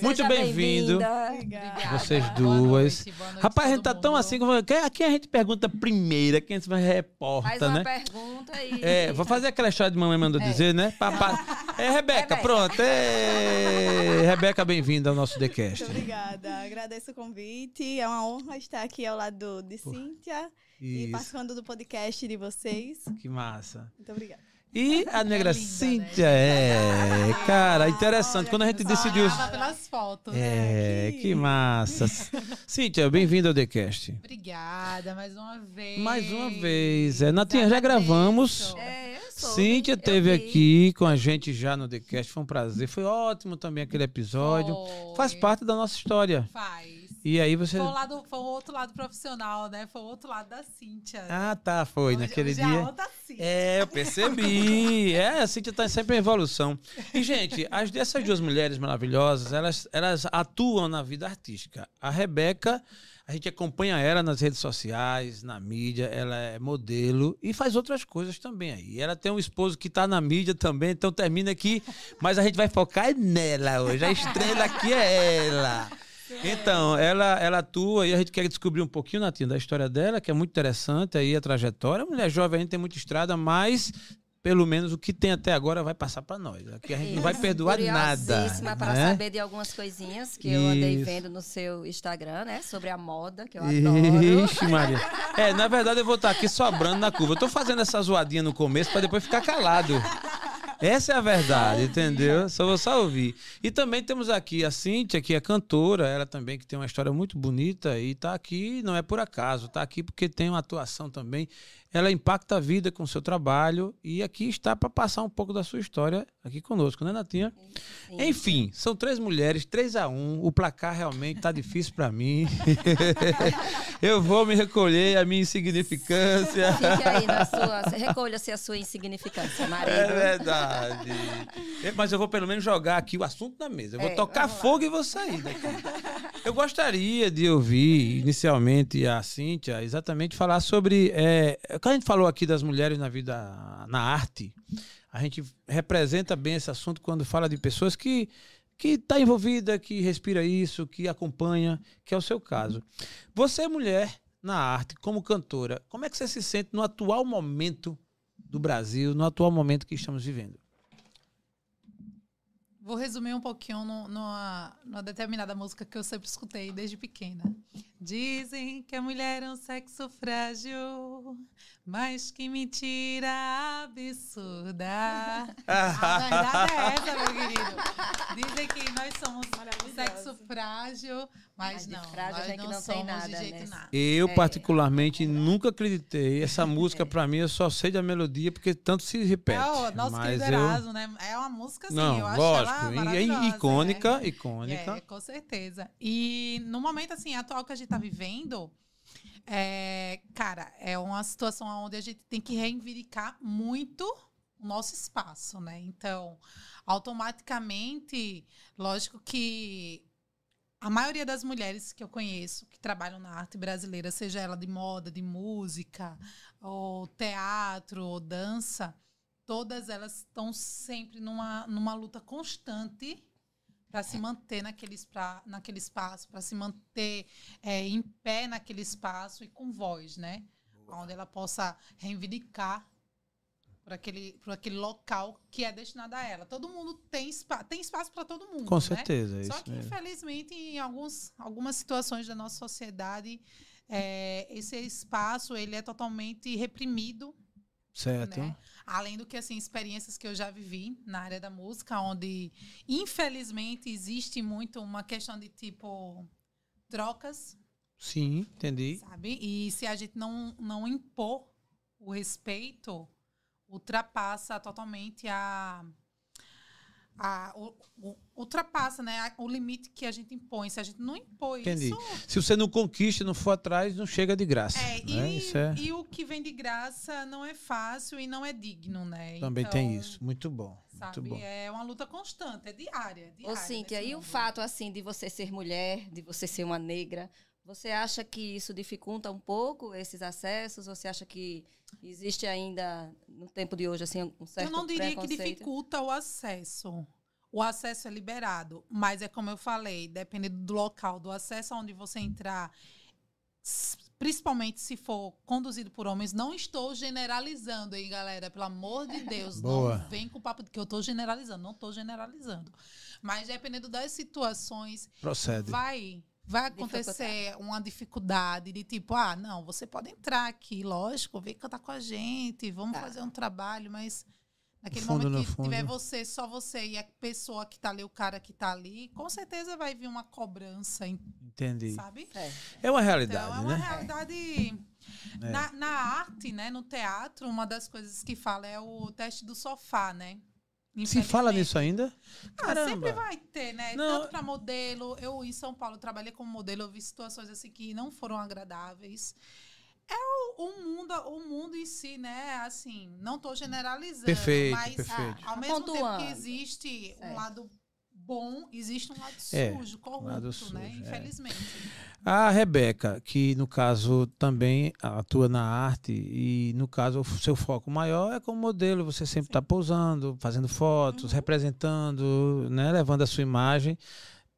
Muito bem-vindo. Vocês duas. Noite, Rapaz, a gente tá mundo. tão assim. Aqui a gente pergunta primeira, quem se reporta, Faz uma né? pergunta aí. É, vou fazer aquela história de mamãe mandou é. dizer, né? Papá. É, Rebeca, Rebeca. pronto. É... Rebeca, bem-vinda ao nosso TheCast. Muito obrigada. Agradeço o convite. É uma honra estar aqui ao lado de Cíntia Isso. e participando do podcast de vocês. Que massa. Muito obrigada. E a negra é linda, Cíntia, né? é, cara, interessante. Olha, Quando a gente decidiu. pelas fotos. É, né? que massa. Cíntia, bem-vinda ao TheCast. Obrigada, mais uma vez. Mais uma vez. É, Natinha, já gravamos. É, eu sou. Cíntia teve aqui com a gente já no TheCast. Foi um prazer. Foi ótimo também aquele episódio. Foi. Faz parte da nossa história. Faz. E aí você. Foi o, lado, foi o outro lado profissional, né? Foi o outro lado da Cíntia. Ah, tá, foi. Hoje, naquele hoje é dia. É, é, eu percebi. é, a Cíntia tá sempre em evolução. E, gente, as dessas duas mulheres maravilhosas, elas, elas atuam na vida artística. A Rebeca. A gente acompanha ela nas redes sociais, na mídia, ela é modelo e faz outras coisas também aí. Ela tem um esposo que está na mídia também, então termina aqui, mas a gente vai focar nela hoje. A estrela aqui é ela. Então, ela, ela atua e a gente quer descobrir um pouquinho, Natinha, da história dela, que é muito interessante aí a trajetória. mulher jovem, a gente tem muita estrada, mas pelo menos o que tem até agora vai passar para nós. Aqui a gente não vai perdoar nada. para né? saber de algumas coisinhas que Isso. eu andei vendo no seu Instagram, né? Sobre a moda, que eu adoro. Ixi, Maria. É, na verdade eu vou estar aqui sobrando na curva. Eu tô fazendo essa zoadinha no começo para depois ficar calado. Essa é a verdade, entendeu? Só vou só ouvir. E também temos aqui a Cíntia, que é cantora, ela também que tem uma história muito bonita e está aqui, não é por acaso, está aqui porque tem uma atuação também ela impacta a vida com o seu trabalho e aqui está para passar um pouco da sua história aqui conosco, né, Natinha? Sim. Enfim, são três mulheres, 3 a 1 O placar realmente está difícil para mim. Eu vou me recolher a minha insignificância. Fique aí na sua. Recolha-se a sua insignificância, marido. É verdade. Mas eu vou pelo menos jogar aqui o assunto na mesa. Eu vou é, tocar fogo e vou sair daqui. Eu gostaria de ouvir inicialmente a Cíntia exatamente falar sobre. É, quando a gente falou aqui das mulheres na vida, na arte, a gente representa bem esse assunto quando fala de pessoas que que está envolvida, que respira isso, que acompanha, que é o seu caso. Você, mulher, na arte, como cantora, como é que você se sente no atual momento do Brasil, no atual momento que estamos vivendo? Vou resumir um pouquinho no, numa, numa determinada música que eu sempre escutei desde pequena. Dizem que a mulher é um sexo frágil, mas que mentira absurda. a verdade é essa, meu querido. Dizem que nós somos sexo frágil, mas não, frágil nós não, não somos nada, de jeito né? nada. Eu, é. particularmente, nunca acreditei. Essa música, para mim, eu só sei da melodia porque tanto se repete. É o nosso mas querido eu... né? É uma música, assim, não, eu acho lógico, ela é icônica, é. icônica. É, com certeza. E no momento, assim, atual que a gente está vivendo, é, cara, é uma situação onde a gente tem que reivindicar muito o nosso espaço, né? Então, automaticamente, lógico que a maioria das mulheres que eu conheço que trabalham na arte brasileira, seja ela de moda, de música, ou teatro, ou dança, todas elas estão sempre numa, numa luta constante para se manter naquele, pra, naquele espaço, para se manter é, em pé naquele espaço e com voz, né? Boa. Onde ela possa reivindicar por aquele, por aquele local que é destinado a ela. Todo mundo tem, tem espaço para todo mundo. Com né? certeza. É Só que, mesmo. infelizmente, em alguns, algumas situações da nossa sociedade, é, esse espaço ele é totalmente reprimido. Certo. Né? Além do que, assim, experiências que eu já vivi na área da música, onde, infelizmente, existe muito uma questão de tipo trocas. Sim, entendi. Sabe? E se a gente não, não impor o respeito, ultrapassa totalmente a a, o, o, ultrapassa né, o limite que a gente impõe. Se a gente não impõe Entendi. isso. Se você não conquista, não for atrás, não chega de graça. É, né? e, é... e o que vem de graça não é fácil e não é digno, né? Também então, tem isso. Muito bom. Sabe? Muito bom. É uma luta constante, é diária. É diária Ô, Cíntia, e o fato assim de você ser mulher, de você ser uma negra, você acha que isso dificulta um pouco esses acessos? Você acha que existe ainda, no tempo de hoje, assim, um certo Eu não diria que dificulta o acesso. O acesso é liberado. Mas é como eu falei, dependendo do local, do acesso aonde você entrar, principalmente se for conduzido por homens, não estou generalizando, hein, galera? Pelo amor de Deus, Boa. não vem com o papo de que eu estou generalizando, não estou generalizando. Mas dependendo das situações, Procede. vai vai acontecer uma dificuldade de tipo, ah, não, você pode entrar aqui, lógico, vem cantar com a gente, vamos tá. fazer um trabalho, mas Naquele fundo, momento que tiver você, só você e a pessoa que tá ali, o cara que tá ali, com certeza vai vir uma cobrança. Entendi. Sabe? É, é uma realidade. Então, é uma né? realidade. É. Na, na arte, né, no teatro, uma das coisas que fala é o teste do sofá, né? Se fala nisso ainda? Ah, Caramba. Ah, sempre vai ter, né? Não. Tanto para modelo. Eu, em São Paulo, trabalhei como modelo, eu vi situações assim que não foram agradáveis é o, o, mundo, o mundo em si, né? Assim, não estou generalizando, perfeito, mas perfeito. ao mesmo tempo que existe um lado bom, existe um lado é, sujo, corrupto, lado né? sujo, né? Infelizmente. A Rebeca, que no caso também atua na arte e no caso o seu foco maior é como modelo, você sempre está pousando, fazendo fotos, uhum. representando, né, levando a sua imagem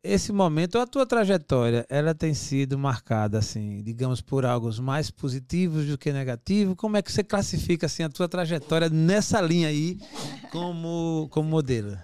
esse momento, a tua trajetória, ela tem sido marcada, assim, digamos, por algo mais positivos do que negativos? Como é que você classifica, assim, a tua trajetória nessa linha aí como, como modelo?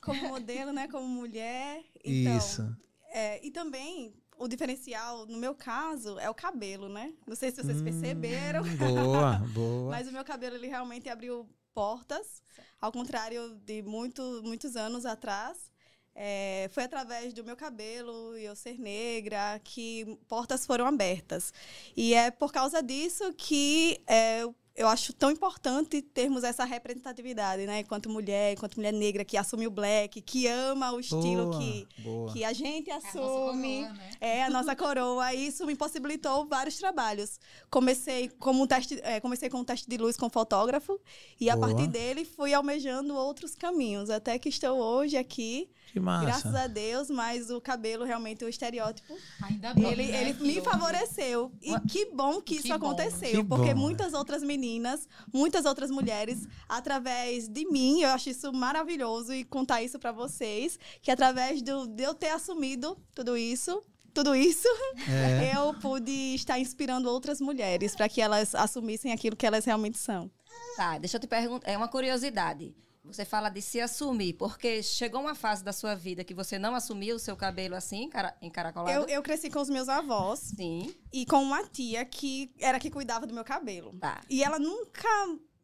Como modelo, né? Como mulher. Então, Isso. É, e também, o diferencial, no meu caso, é o cabelo, né? Não sei se vocês hum, perceberam. Boa, boa. Mas o meu cabelo, ele realmente abriu portas, ao contrário de muito, muitos anos atrás. É, foi através do meu cabelo e eu ser negra que portas foram abertas. E é por causa disso que é, eu acho tão importante termos essa representatividade, né? Enquanto mulher, enquanto mulher negra que assume o black, que ama o estilo boa, que, boa. que a gente assume. É a, coroa, né? é a nossa coroa. Isso me possibilitou vários trabalhos. Comecei como um teste, é, comecei com um teste de luz com fotógrafo e boa. a partir dele fui almejando outros caminhos, até que estou hoje aqui. Que massa. Graças a Deus, mas o cabelo realmente o estereótipo. Ainda bem, ele, né? ele me favoreceu. E que bom que, que isso bom. aconteceu, que porque bom. muitas outras meninas meninas, muitas outras mulheres, através de mim. Eu acho isso maravilhoso e contar isso para vocês, que através do, de eu ter assumido tudo isso, tudo isso, é. eu pude estar inspirando outras mulheres para que elas assumissem aquilo que elas realmente são. Tá, deixa eu te perguntar, é uma curiosidade. Você fala de se assumir, porque chegou uma fase da sua vida que você não assumiu o seu cabelo assim, encaracolado? Eu, eu cresci com os meus avós. Sim. E com uma tia que era que cuidava do meu cabelo. Tá. E ela nunca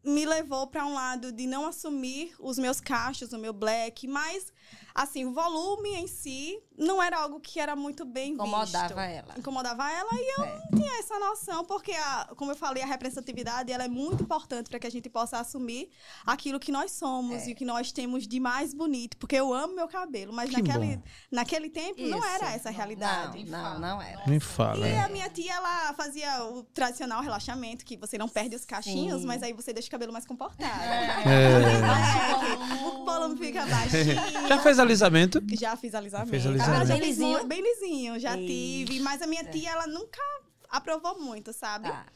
me levou para um lado de não assumir os meus cachos, o meu black, mas assim, o volume em si não era algo que era muito bem Incomodava visto. ela. Incomodava ela e eu é. não tinha essa noção, porque, a, como eu falei, a representatividade ela é muito importante para que a gente possa assumir aquilo que nós somos é. e que nós temos de mais bonito. Porque eu amo meu cabelo, mas naquele, naquele tempo Isso. não era essa a realidade. Não, não, não era. Me fala. E a minha tia, ela fazia o tradicional relaxamento, que você não perde os cachinhos, Sim. mas aí você deixa o cabelo mais comportado. É. é. O polo fica baixinho. Já fez alisamento? Já fiz alisamento. Fez alisamento. Bem lisinho? Bem lisinho, já tive. Mas a minha tia, ela nunca aprovou muito, sabe? Tá.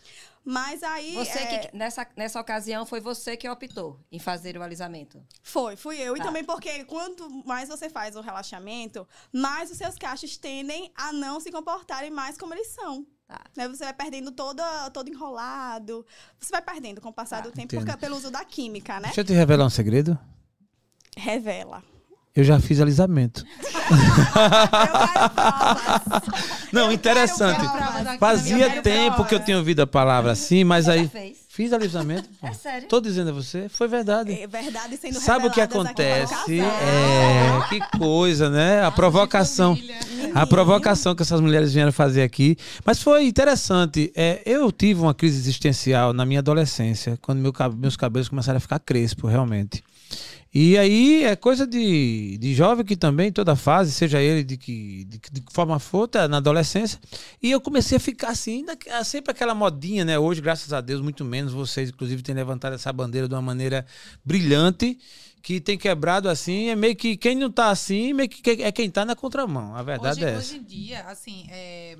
Mas aí. Você é... que, nessa, nessa ocasião, foi você que optou em fazer o alisamento? Foi, fui eu. Tá. E também porque quanto mais você faz o relaxamento, mais os seus cachos tendem a não se comportarem mais como eles são. Tá. Né? Você vai perdendo todo, todo enrolado. Você vai perdendo com o passar tá. do tempo, porque, pelo uso da química, né? Deixa eu te revelar um segredo. Revela. Eu já fiz alisamento. Não, interessante. Fazia tempo que eu tinha ouvido a palavra assim, mas aí fiz alisamento. É sério? Tô dizendo a você, foi verdade. É verdade sendo Sabe o que acontece? É, que coisa, né? A provocação. A provocação que essas mulheres vieram fazer aqui. Mas foi interessante. É, eu tive uma crise existencial na minha adolescência, quando meu, meus cabelos começaram a ficar crespos, realmente. E aí é coisa de, de jovem que também, toda fase, seja ele de que, de, de que forma for, tá na adolescência. E eu comecei a ficar assim, sempre aquela modinha, né? Hoje, graças a Deus, muito menos. Vocês, inclusive, têm levantado essa bandeira de uma maneira brilhante, que tem quebrado assim. É meio que quem não tá assim, meio que é quem tá na contramão. A verdade hoje, é essa. Hoje em dia, assim, é,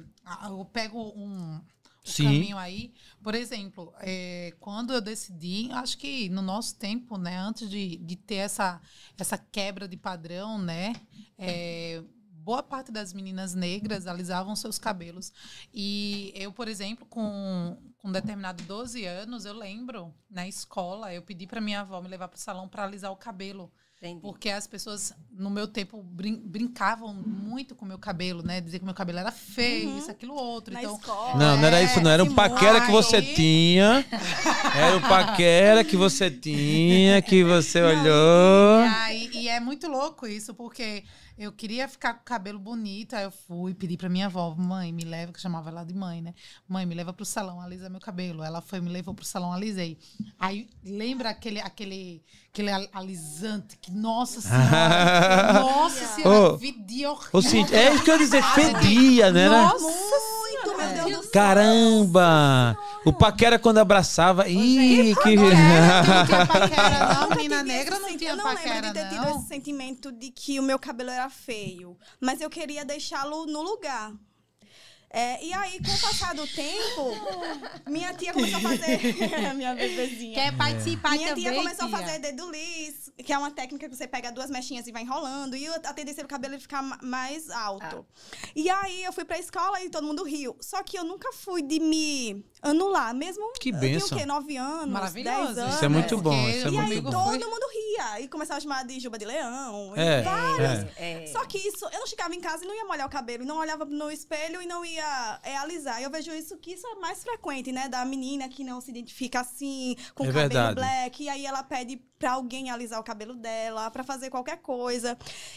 eu pego um Sim. caminho aí. Por exemplo, é, quando eu decidi, acho que no nosso tempo, né, antes de, de ter essa, essa quebra de padrão, né, é, boa parte das meninas negras alisavam seus cabelos. E eu, por exemplo, com, com determinado 12 anos, eu lembro, na escola, eu pedi para minha avó me levar para o salão para alisar o cabelo. Entendi. Porque as pessoas, no meu tempo, brin brincavam muito com o meu cabelo, né? Dizer que meu cabelo era feio, uhum. isso, aquilo, outro. Na então, escola. Não, não era isso, não. Era um paquera que você tinha. Era o paquera que você tinha, que você não, olhou. E, aí, e é muito louco isso, porque eu queria ficar com o cabelo bonito, aí eu fui pedir pra minha avó, mãe, me leva, que eu chamava ela de mãe, né? Mãe, me leva pro salão, alisa meu cabelo. Ela foi, me levou pro salão, alisei. Aí lembra aquele, aquele, aquele alisante que, nossa senhora, nossa senhora, oh, fedia horrível. É isso que eu ia dizer, fedia, né? Nossa muito, meu Deus do céu. Caramba! O paquera quando abraçava. Ih, que. Não tinha paquera, não. Menina negra não tinha paquera. Eu não lembro de ter tido esse sentimento de que o meu cabelo era feio. Mas eu queria deixá-lo no lugar. É, e aí, com o passar do tempo, minha tia começou a fazer. minha bebezinha. Quer participar Minha também, tia começou tia. a fazer dedo lis, que é uma técnica que você pega duas mechinhas e vai enrolando. E a tendência do cabelo ficar mais alto. Ah. E aí, eu fui pra escola e todo mundo riu. Só que eu nunca fui de me anular, mesmo. Que benção. Eu tinha o quê? Nove anos? Dez anos. Isso é muito bom. Isso é e muito aí, bom. todo mundo ria. E começava a chamar de Juba de Leão. É, várias. é. Só que isso, eu não chegava em casa e não ia molhar o cabelo. E não olhava no espelho e não ia é, alisar. Eu vejo isso que isso é mais frequente, né? Da menina que não se identifica assim, com É cabelo verdade. black. E aí ela pede pra alguém alisar o cabelo dela, pra fazer qualquer coisa.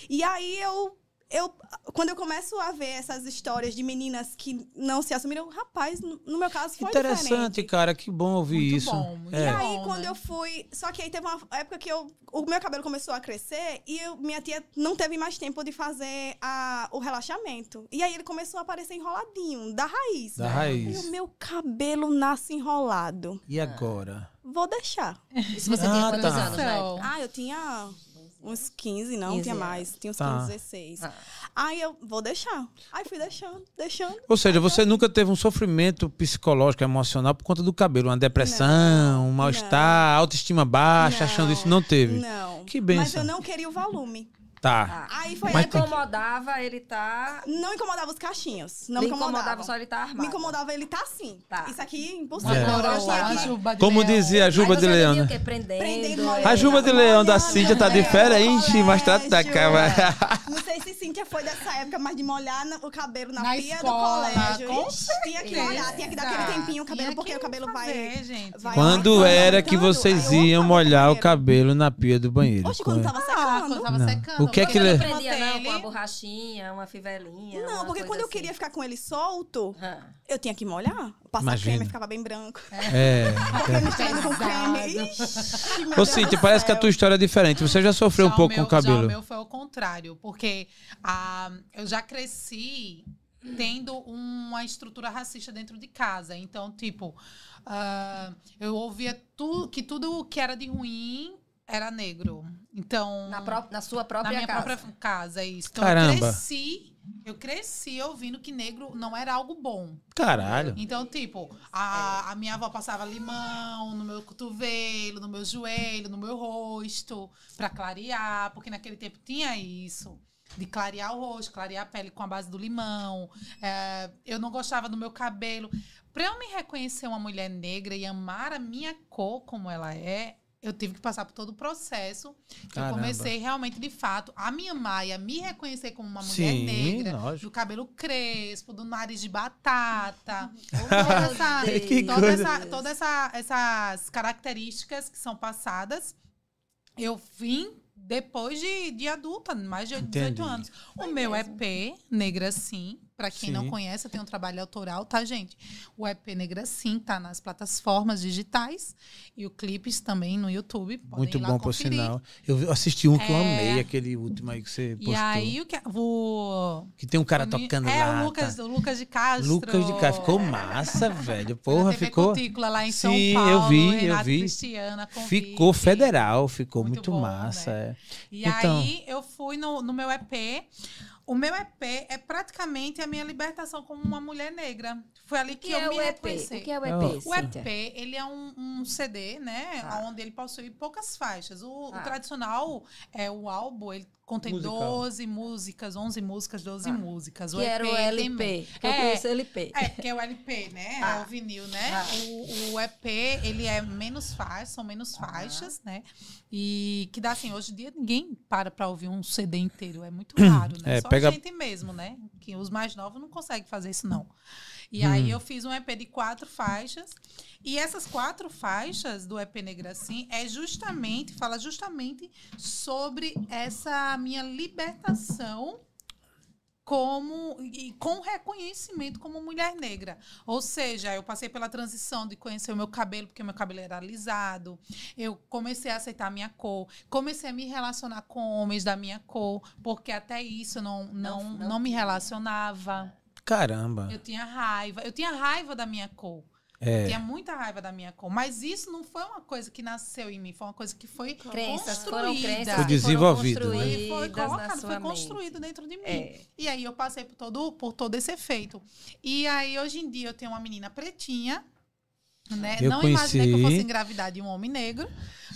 E aí eu eu, quando eu começo a ver essas histórias de meninas que não se assumiram, rapaz, no, no meu caso foi Interessante, diferente. cara, que bom ouvir Muito isso. bom, muito É. E aí, bom, quando né? eu fui. Só que aí teve uma época que eu, o meu cabelo começou a crescer e eu- minha tia não teve mais tempo de fazer a, o relaxamento. E aí ele começou a aparecer enroladinho, da raiz. Da E raiz. o meu cabelo nasce enrolado. E agora? Vou deixar. Isso você Ah, tinha quantos tá. anos, né? Ah, eu tinha uns 15, não, 15 tinha mais. Tinha uns Tá. 15, 16. Ah. Aí eu vou deixar. Aí fui deixando, deixando. Ou seja, você nunca teve um sofrimento psicológico, emocional por conta do cabelo, uma depressão, um mal-estar, autoestima baixa, achando isso não teve. Não. Que Mas benção. eu não queria o volume. Tá. Aí foi Mas tem que- incomodava ele tá. Não incomodava os cachinhos. Não Não me incomodava. incomodava só ele tá armado. Me incomodava ele tá assim. Tá. Isso aqui é impossível. É. Agora Eu tinha a que- Juba de Como Leão. dizia a Juba Aí de você Leão, o né? quê? Prendendo. Prendendo, A Juba de Leão da Cíntia tá né? diferente, mas da colégio. cama. Não sei se Cíntia foi dessa época, mas de molhar na- o cabelo na, Na pia escola, do colégio. com Ixi, tinha que molhar, tinha que dar aquele tempinho o cabelo, Tinha porque que o cabelo fazer, vai. gente. vai Quando marcando, era que marcando, vocês aí eu iam molhar o cabelo na pia do banheiro? Oxe, quando tava Ah, secando. tava Não. secando. O que é porque que Não ele- prendia, não, ele- com uma borrachinha, uma fivelinha. Não, uma porque quando eu assim. queria ficar com ele solto, Ah. eu tinha que molhar. Passar Imagina. creme ficava bem branco. É. Porque misturando com creme. Ixi, Ô, do parece que a tua história é diferente. Você já sofreu um Já o pouco meu- com o cabelo. Já o meu foi o contrário, porque ah, eu já cresci tendo uma estrutura racista dentro de casa. Então, tipo, ah, eu ouvia tu, que tudo que era de ruim era negro. Então, Na, pró- na sua na própria minha casa. própria casa, é isso. Então, Caramba. eu cresci, eu cresci ouvindo que negro não era algo bom. Caralho. Então, tipo, a, a minha avó passava limão no meu cotovelo, no meu joelho, no meu rosto, pra clarear, porque naquele tempo tinha isso. De clarear o rosto, clarear a pele com a base do limão. É, eu não gostava do meu cabelo. Pra eu me reconhecer uma mulher negra e amar a minha cor como ela é, eu tive que passar por todo o processo. que Eu comecei realmente, de fato, a me amar e a me reconhecer como uma mulher Sim, negra lógico. do cabelo crespo, do nariz de batata. Toda essa, toda coisa. essa, toda essa- essas características que são passadas, eu vim depois de, de adulta, mais de 18 Entendi. anos. O meu EP, Negra Sim, pra quem Sim. não conhece, eu tenho um trabalho autoral, tá, gente? O EP Negra Sim tá nas plataformas digitais e o clipes também no YouTube. podem Muito bom, por conferir. sinal. Eu assisti um que eu É. amei, aquele último aí que você postou. E aí, o que. O, Que tem um cara o tocando é, lá. o Lucas, o Lucas de Castro. Lucas de Cá. Ficou massa, velho. Porra, ficou. Cutícula lá em São Sim, Paulo. eu vi, eu vi. Cristiana, convite. Ficou federal, ficou muito, Muito bom, massa. é. E Então- aí eu fui no, no meu EP. O meu EP é praticamente a minha libertação como uma mulher negra. Foi ali que, que eu é me EP? O que é o EP? O EP, ele é um, um CD, né? Ah. Onde ele possui poucas faixas. O, ah. o, tradicional é o álbum, ele contém Musical. 12 músicas, 11 músicas, 12 ah. músicas. O que EP era o LP. Que é, eu conheço LP. É, que é o LP, né? Ah. É o vinil, né? Ah. O, o, EP, ele é menos faixas, são menos faixas, né? E que dá assim, hoje em dia ninguém para pra ouvir um CD inteiro. É muito raro, né? É, Só pega... a gente mesmo, né? Que os mais novos não conseguem fazer isso, não. E hum. aí eu fiz um EP de quatro faixas. E essas quatro faixas do EP Negra Assim é justamente, fala justamente sobre essa minha libertação como e com reconhecimento como mulher negra. Ou seja, eu passei pela transição de conhecer o meu cabelo, porque meu cabelo era alisado. Eu comecei a aceitar a minha cor, comecei a me relacionar com homens da minha cor, porque até isso não não, não, não, não me relacionava. Caramba. Eu tinha raiva. Eu tinha raiva da minha cor. É. Eu tinha muita raiva da minha cor. Mas isso não foi uma coisa que nasceu em mim. Foi uma coisa que foi crenças, construída. Crenças foi desenvolvido. Né? Foi colocado, foi construído dentro de mim. É. E aí eu passei por todo, por todo esse efeito. E aí, hoje em dia, eu tenho uma menina pretinha né? Eu não conheci... imaginei que eu fosse engravidar de um homem negro,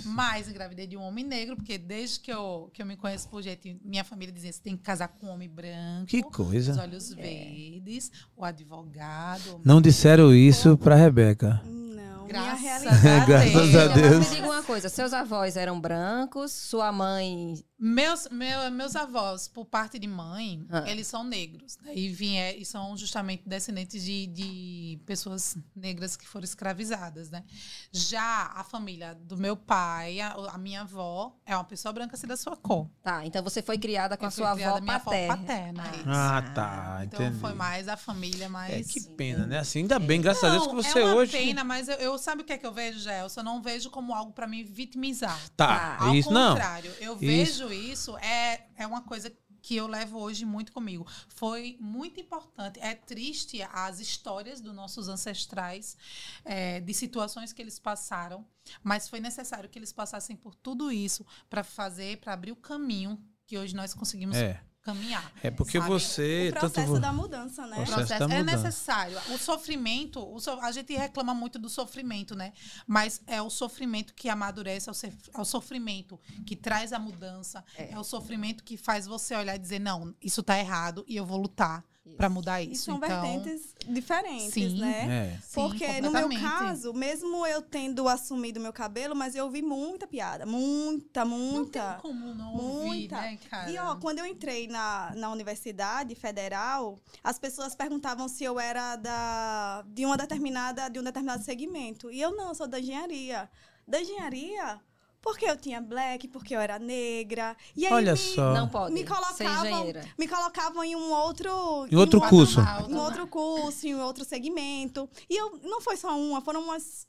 mas engravidei de um homem negro, porque desde que eu, que eu me conheço por jeito, minha família dizia: você tem que casar com um homem branco. Que coisa. Os olhos é. verdes, o advogado. não disseram isso para Rebeca. Não, Graças, Graças a Deus. Me diga uma coisa: seus avós eram brancos, sua mãe meus, meu, meus avós, por parte de mãe, ah. eles são negros. Né? E, vier, e são justamente descendentes de, de pessoas negras que foram escravizadas, né? Já a família do meu pai, a, a minha avó, é uma pessoa branca assim da sua cor. Tá, então você foi criada com Eu a sua avó minha paterna. Avó paterna ah, ah, tá. Então entendi. foi mais a família mais. É, que pena, né? Assim, ainda bem, graças não, a Deus que você é uma hoje. pena, mas eu, eu sabe o que é que eu vejo, Gelson? Eu não vejo como algo para me vitimizar. Tá, Ao isso contrário, não. eu vejo isso é, é uma coisa que eu levo hoje muito comigo. Foi muito importante. É triste as histórias dos nossos ancestrais, é, de situações que eles passaram, mas foi necessário que eles passassem por tudo isso para fazer, para abrir o caminho que hoje nós conseguimos é caminhar. É porque sabe? você. O processo tanto... da mudança, né? O processo, é necessário. O sofrimento, o so... a gente reclama muito do sofrimento, né? Mas é o sofrimento que amadurece, é o, sofrimento que traz a mudança, é. é o sofrimento que faz você olhar e dizer, não, isso está errado e eu vou lutar para mudar isso. E são então, vertentes diferentes, sim, né? É. Porque sim, no meu caso, mesmo eu tendo assumido meu cabelo, mas eu ouvi muita piada. Muita, muita. Não tem como não muita. ouvir, né, cara? E ó, quando eu entrei na, na Universidade Federal, as pessoas perguntavam se eu era da, de uma determinada, de um determinado segmento. E eu não, sou da engenharia. Da engenharia? Porque eu tinha black, porque eu era negra. E aí Olha me, só. Não pode. Me colocavam, me colocavam em um outro. Em outro em curso. Em outro curso, em outro segmento. E eu não foi só uma, foram umas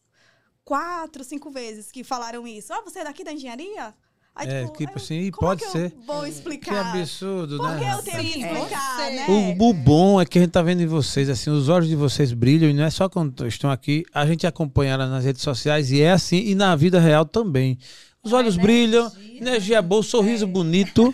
quatro, cinco vezes que falaram isso. Ah, você é daqui da engenharia? Aí, é, tipo, tipo assim, pode ser. vou explicar? Que absurdo, Porque né? Porque eu tenho que explicar, é. né? O, o, bom é que a gente tá vendo em vocês, assim, os olhos de vocês brilham, e não é só quando estão aqui, a gente acompanha ela nas redes sociais, e é assim, e na vida real também. Os olhos brilham, energia boa, sorriso bonito.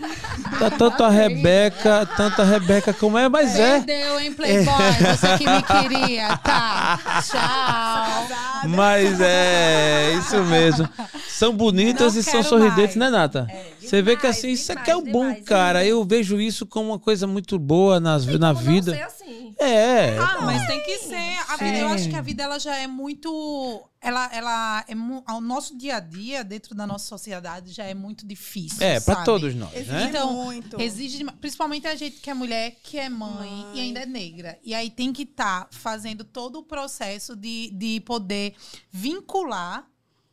Tá tanto a Rebeca, tanto a Rebeca como é, mas é. Perdeu, hein, Playboy? É. Você que me queria. Tá. Tchau. Mas é, isso mesmo. São bonitas Não e são sorridentes, mais. né, Nata? É, Você vê que assim, isso aqui é o bom, demais, cara. Eu vejo isso como uma coisa muito boa nas, na vida. Não ser assim. É. Ah, mas tem que ser. A vida, é. Eu acho que a vida ela já é muito ela, ela é o nosso dia a dia dentro da nossa sociedade já é muito difícil. É, para todos nós. Exige né? Então, muito. exige principalmente a gente que é mulher, que é mãe, mãe. e ainda é negra. E aí tem que estar tá fazendo todo o processo de, de poder vincular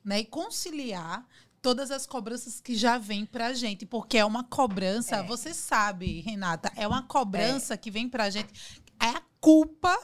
né, e conciliar todas as cobranças que já vêm pra gente, porque é uma cobrança, é. você sabe, Renata, é uma cobrança é. que vem pra gente, é a culpa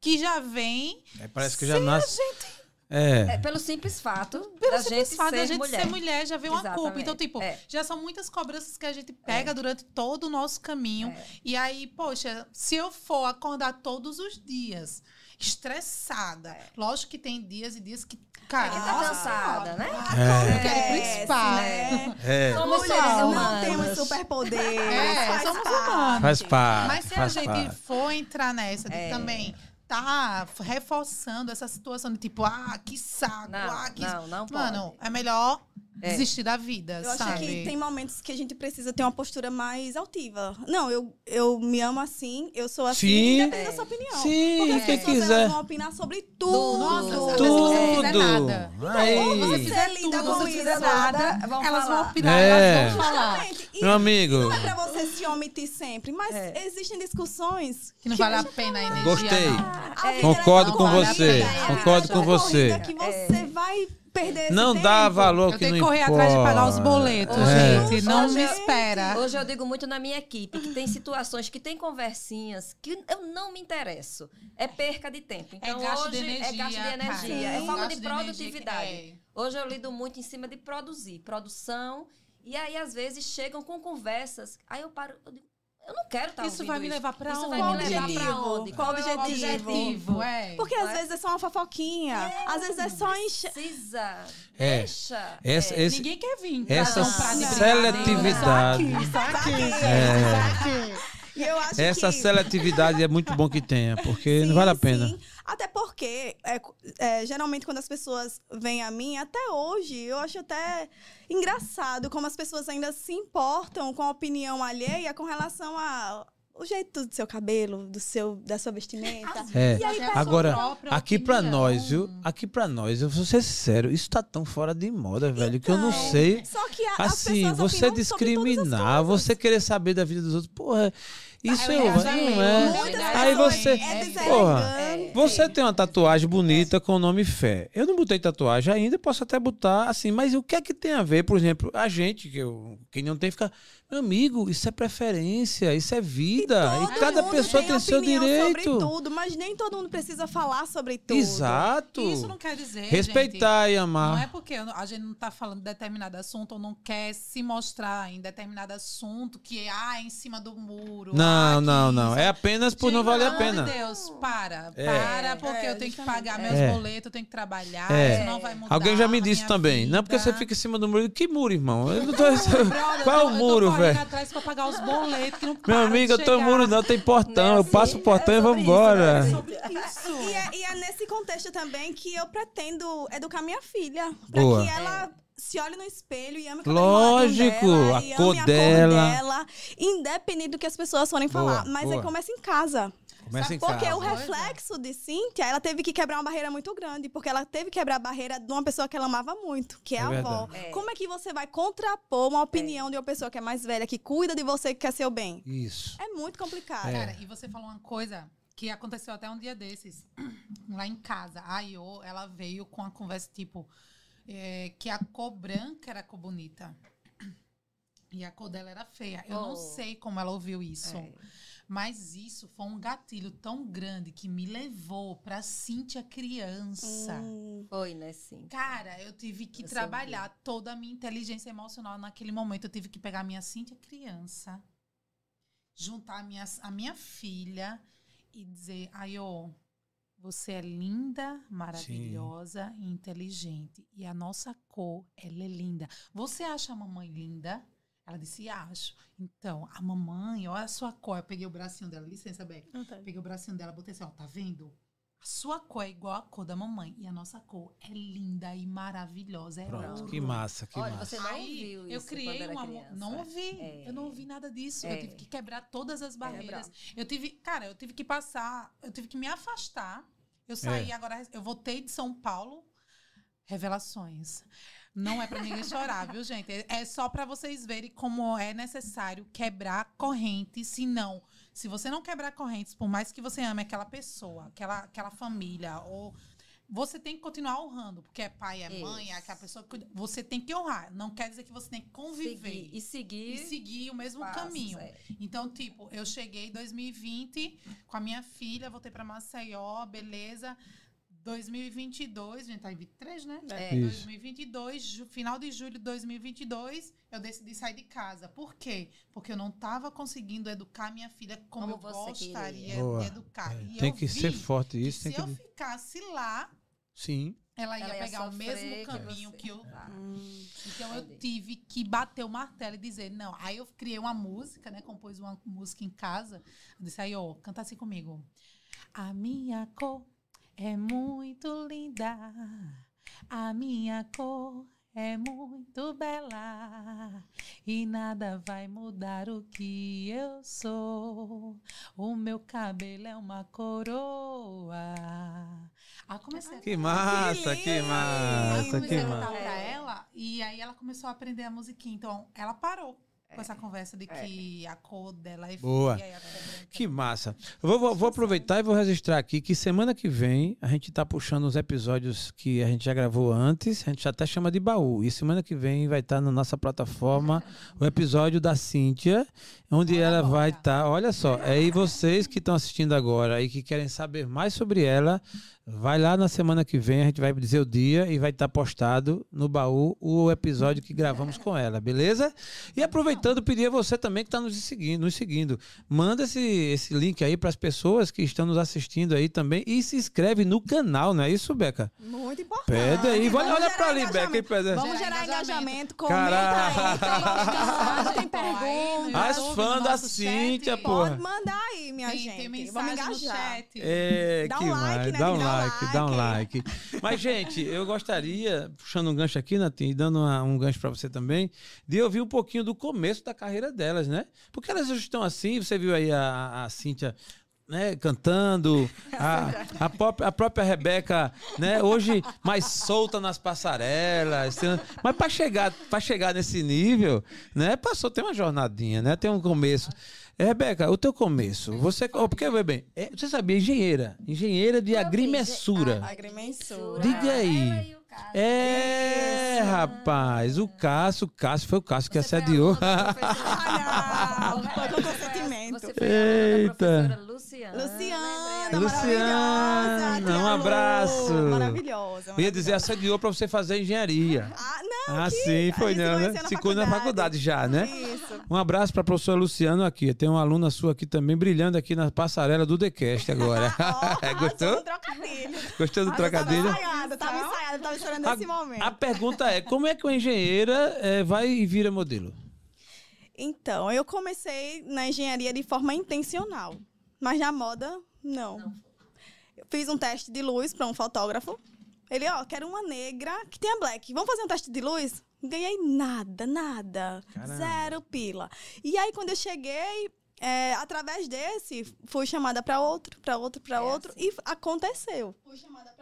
que já vem. É, parece que já nasce. A gente É. é. pelo simples fato pelo da simples gente fato ser da gente mulher. ser mulher já vem uma Exatamente. culpa. Então, tipo, É. já são muitas cobranças que a gente pega durante todo o nosso caminho. É. E aí, poxa, se eu for acordar todos os dias estressada, É. lógico que tem dias e dias que, cara, que tá cansada, né? É. Eu quero ir pro Acontece, spa. né? É. Somos Mulher, seres não temos superpoder. É, faz somos parte. humanos. Faz parte. Mas se a faz gente parte. for entrar nessa de É. também tá reforçando essa situação de tipo, ah, que saco, Não, ah, que. não, não pode. Mano, é melhor É. desistir da vida, Eu sabe? acho que tem momentos que a gente precisa ter uma postura mais altiva. Não, eu, eu me amo assim, eu sou assim, Sim. independente da sua opinião. Sim, Porque as quem quiser. vão opinar sobre tudo. Nossa, Tudo. às vezes você não fizer Tudo. nada. Ou você Fizer fizer lida tudo, você fizer nada, nada, vão elas falar. vão opinar, É. elas vão falar. E Meu amigo. não é pra você se omitir sempre, mas É. existem discussões Que não vale a pena a energia. Gostei. não. Vida Concordo é com você, concordo é com você. corrida Que você vai perder esse Não tempo. dá valor Eu que tenho não que correr importa. atrás de pagar os boletos, É. gente. Não Hoje me eu- espera. Hoje eu digo muito na minha equipe que tem situações que tem conversinhas que eu não me interesso. É perca de tempo. Então gasto de hoje é energia, gasto de cara. energia, é falta Gasto de de energia produtividade. que Hoje eu lido muito em cima de produzir, produção. E aí, às vezes, chegam com conversas. Aí eu paro, eu digo, eu não quero estar Isso vai me levar pra Isso onde? vai Qual me levar pra onde? Qual é o objetivo? objetivo, é. Porque às é? vezes é só uma fofoquinha. às vezes é só encher. Precisa. É. Deixa. Essa, É. esse, Ninguém quer vir. pra essa comprar de seletividade. Só aqui, só aqui, É. só aqui. E eu acho essa que... seletividade é muito bom que tenha, porque Sim, não vale a pena. sim. Até porque, é, é, geralmente, quando as pessoas vêm a mim, até hoje, eu acho até engraçado como as pessoas ainda se importam com a opinião alheia com relação a o jeito do seu cabelo, do seu, da sua vestimenta. É. E aí, Agora, própria aqui pra opinião. nós, viu? Aqui pra nós, eu vou ser sincero, isso tá tão fora de moda, velho, que eu não Então, sei. Só que a, as Assim, você discriminar, você querer saber da vida dos outros, porra, isso eu eu, já não é. Muitas Aí você, é porra, deselegante. Você tem uma tatuagem bonita com o nome Fé. Eu não botei tatuagem ainda, posso até botar assim, mas o que é que tem a ver, por exemplo, a gente, que eu, quem não tem, fica. Meu amigo, isso é preferência, isso é vida. E, Todo cada pessoa tem, seu opinião direito. Sobre tudo, mas nem todo mundo precisa falar sobre tudo. Exato. Isso não quer dizer. Respeitar e gente, amar. Não é porque a gente não tá falando de determinado assunto ou não quer se mostrar em determinado assunto que ah, é em cima do muro. Não, ah, não, não. isso. É apenas por não Gente, valer a pena. de Deus, para. É. Para, porque É, eu tenho que pagar É. meus É. boletos, eu tenho que trabalhar, É. isso não vai mudar. Alguém já me disse também. Não é porque você vida. fica em cima do muro. Que muro, irmão? Eu não tô... Brother, Qual eu o muro, eu tô correndo velho? atrás pra pagar os boletos que não Meu amigo, eu tô chegar. muro, não, tem portão. Eu passo o portão é e sobre isso, embora. né? Sobre isso. E é, e é nesse contexto também que eu pretendo educar minha filha. Pra Boa. que ela se olhe no espelho e ame Lógico, dela, a e cor ame a dela. cor dela, independente do que as pessoas forem Boa, falar. Mas boa. aí começa em casa. Começa em Porque casa. o reflexo de Cíntia, ela teve que quebrar uma barreira muito grande. Porque ela teve que quebrar a barreira de uma pessoa que ela amava muito, que é, É a avó. É. Como é que você vai contrapor uma opinião de uma pessoa que é mais velha, que cuida de você, que quer seu bem? Isso. É muito complicado. É. Cara, e você falou uma coisa que aconteceu até um dia desses, lá em casa. A Iô, ela veio com a conversa tipo é, que a cor branca era a cor bonita. E a cor dela era feia. Eu não Oh. sei como ela ouviu isso. É. Mas isso foi um gatilho tão grande que me levou pra Cíntia criança. Hum, Foi, né, sim. Cara, eu tive que Você trabalhar toda a minha inteligência emocional naquele momento. Eu tive que pegar a minha Cíntia criança, juntar a minha, a minha filha e dizer: Aiô, você é linda, maravilhosa e inteligente. E a nossa cor, ela é linda. Você acha a mamãe linda? Ela disse, acho. Então, a mamãe, olha a sua cor. Eu peguei o bracinho dela, licença, Beck. Peguei o bracinho dela, botei assim, ó, tá vendo? A sua cor é igual a cor da mamãe. E a nossa cor é linda e maravilhosa. É Pronto, ouro. que massa, que Olha, massa. você não Aí, ouviu isso eu criei um criança. Não ouvi. É. Eu não ouvi nada disso. É. Eu tive que quebrar todas as barreiras. bravo. Eu tive, cara, eu tive que passar, eu tive que me afastar. Eu saí É. agora, eu voltei de São Paulo. Revelações. Não é pra ninguém chorar, viu, gente? É- É só pra vocês verem como é necessário quebrar correntes. Se não, se você não quebrar correntes, por mais que você ame aquela pessoa, aquela, aquela família, ou você tem que continuar honrando, porque é pai, é mãe, é aquela pessoa que. Você tem que honrar. Não quer dizer que você tem que conviver Seguir, e seguir, e seguir o mesmo passos, caminho. é. Então, tipo, eu cheguei em 2020 com a minha filha, voltei pra Maceió, beleza. 2022, a gente tá em 23, né? É. 2022, final de julho de 2022, eu decidi sair de casa. Por quê? Porque eu não estava conseguindo educar minha filha como, como eu gostaria de educar. É. tem que ser forte isso. se que... eu ficasse lá, Sim. Ela ia, ela ia pegar o mesmo caminho que, que eu. Hum, então eu tive que bater o martelo e dizer, não. Aí eu criei uma música, né? Compus uma música em casa. Eu disse aí, ó, canta assim comigo. A minha cor é muito linda. A minha cor é muito bela e nada vai mudar o que eu sou. O meu cabelo é uma coroa. Ah, comecei que massa, que, que massa, que massa. pra ela e aí ela começou a aprender a musiquinha. Então ela parou com essa conversa de é. que a cor dela é Boa. fria Que massa. Eu vou, vou, vou, aproveitar e vou registrar aqui que semana que vem a gente está puxando os episódios que a gente já gravou antes, a gente já até chama de baú. E semana que vem vai estar tá na nossa plataforma o episódio da Cíntia, onde olha ela vai estar. Tá, olha só, é aí vocês que estão assistindo agora e que querem saber mais sobre ela, Vai lá na semana que vem, a gente vai dizer o dia e vai estar postado no baú o episódio que gravamos com ela, beleza? E aproveitando, pedir a você também que está nos seguindo, nos seguindo, manda esse, esse link aí para as pessoas que estão nos assistindo aí também e se inscreve no canal, não é isso, Beca? Muito importante. Pede aí, olha, olha para ali, Beca. Pede. Vamos gerar engajamento, comenta Caraca. aí, tem, tem perguntas. As fãs da Cíntia, pô. Pode mandar aí, minha tem, gente. Tem Vamos engajar. É, dá um like, mais, né? Dá um like, dá um like. Mas, gente, eu gostaria, puxando um gancho aqui, Natinha, e dando uma, um gancho para você também, de ouvir um pouquinho do começo da carreira delas, né? Porque elas estão assim, você viu aí a, a Cíntia né, cantando, a, a, pop, a, própria Rebeca, né, hoje mais solta nas passarelas, mas para chegar, para chegar nesse nível, né, passou tem uma jornadinha, né, tem um começo. Rebeca, o teu começo, você, oh, porque bem, é, você sabia engenheira, engenheira de agrimensura. Ah, agrimensura. Diga aí. É, Isso. rapaz, o Cássio, o Cássio foi o Cássio que você assediou. Ah, não, foi com consentimento. Você foi Eita. Luciana. Luciana, Luciana, um abraço. Maravilhosa. Eu ia dizer, assediou para você fazer engenharia. Ah, não. Ah, sim, foi não, né? Se na faculdade já, né? Isso. Um abraço para a professora Luciana aqui. Tem uma aluna sua aqui também brilhando aqui na passarela do Decast agora. oh, Gostou? Do trocadilho. Gostou do ah, trocadilho? Tava ensaiada, tava ensaiada, tava esperando esse momento. A pergunta é, como é que uma engenheira é, vai e vira modelo? Então, eu comecei na engenharia de forma intencional. Mas na moda, não. não. Eu fiz um teste de luz para um fotógrafo. Ele, ó, quero uma negra que tenha black. Vamos fazer um teste de luz? Ganhei nada, nada. Caramba. Zero pila. E aí, quando eu cheguei, é, através desse, fui chamada para outro, para outro, para é outro. Assim. E aconteceu. Fui chamada para outro.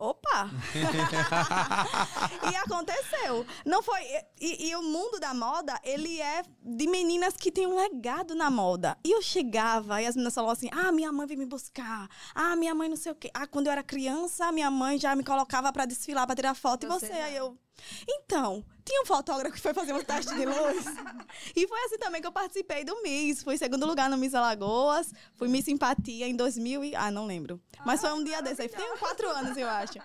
Opa! e aconteceu. Não foi. E, e, o mundo da moda, ele é de meninas que têm um legado na moda. E eu chegava e as meninas falavam assim: ah, minha mãe veio me buscar. Ah, minha mãe não sei o quê. Ah, quando eu era criança, minha mãe já me colocava para desfilar, para tirar foto. Você e você? Não. Aí eu. Então, tinha um fotógrafo que foi fazer um teste de luz. e foi assim também que eu participei do Miss. Fui segundo lugar no Miss Alagoas. Fui Miss Simpatia em 2000 e... Ah, não lembro. Mas foi um dia desse aí. Tem quatro anos, eu acho.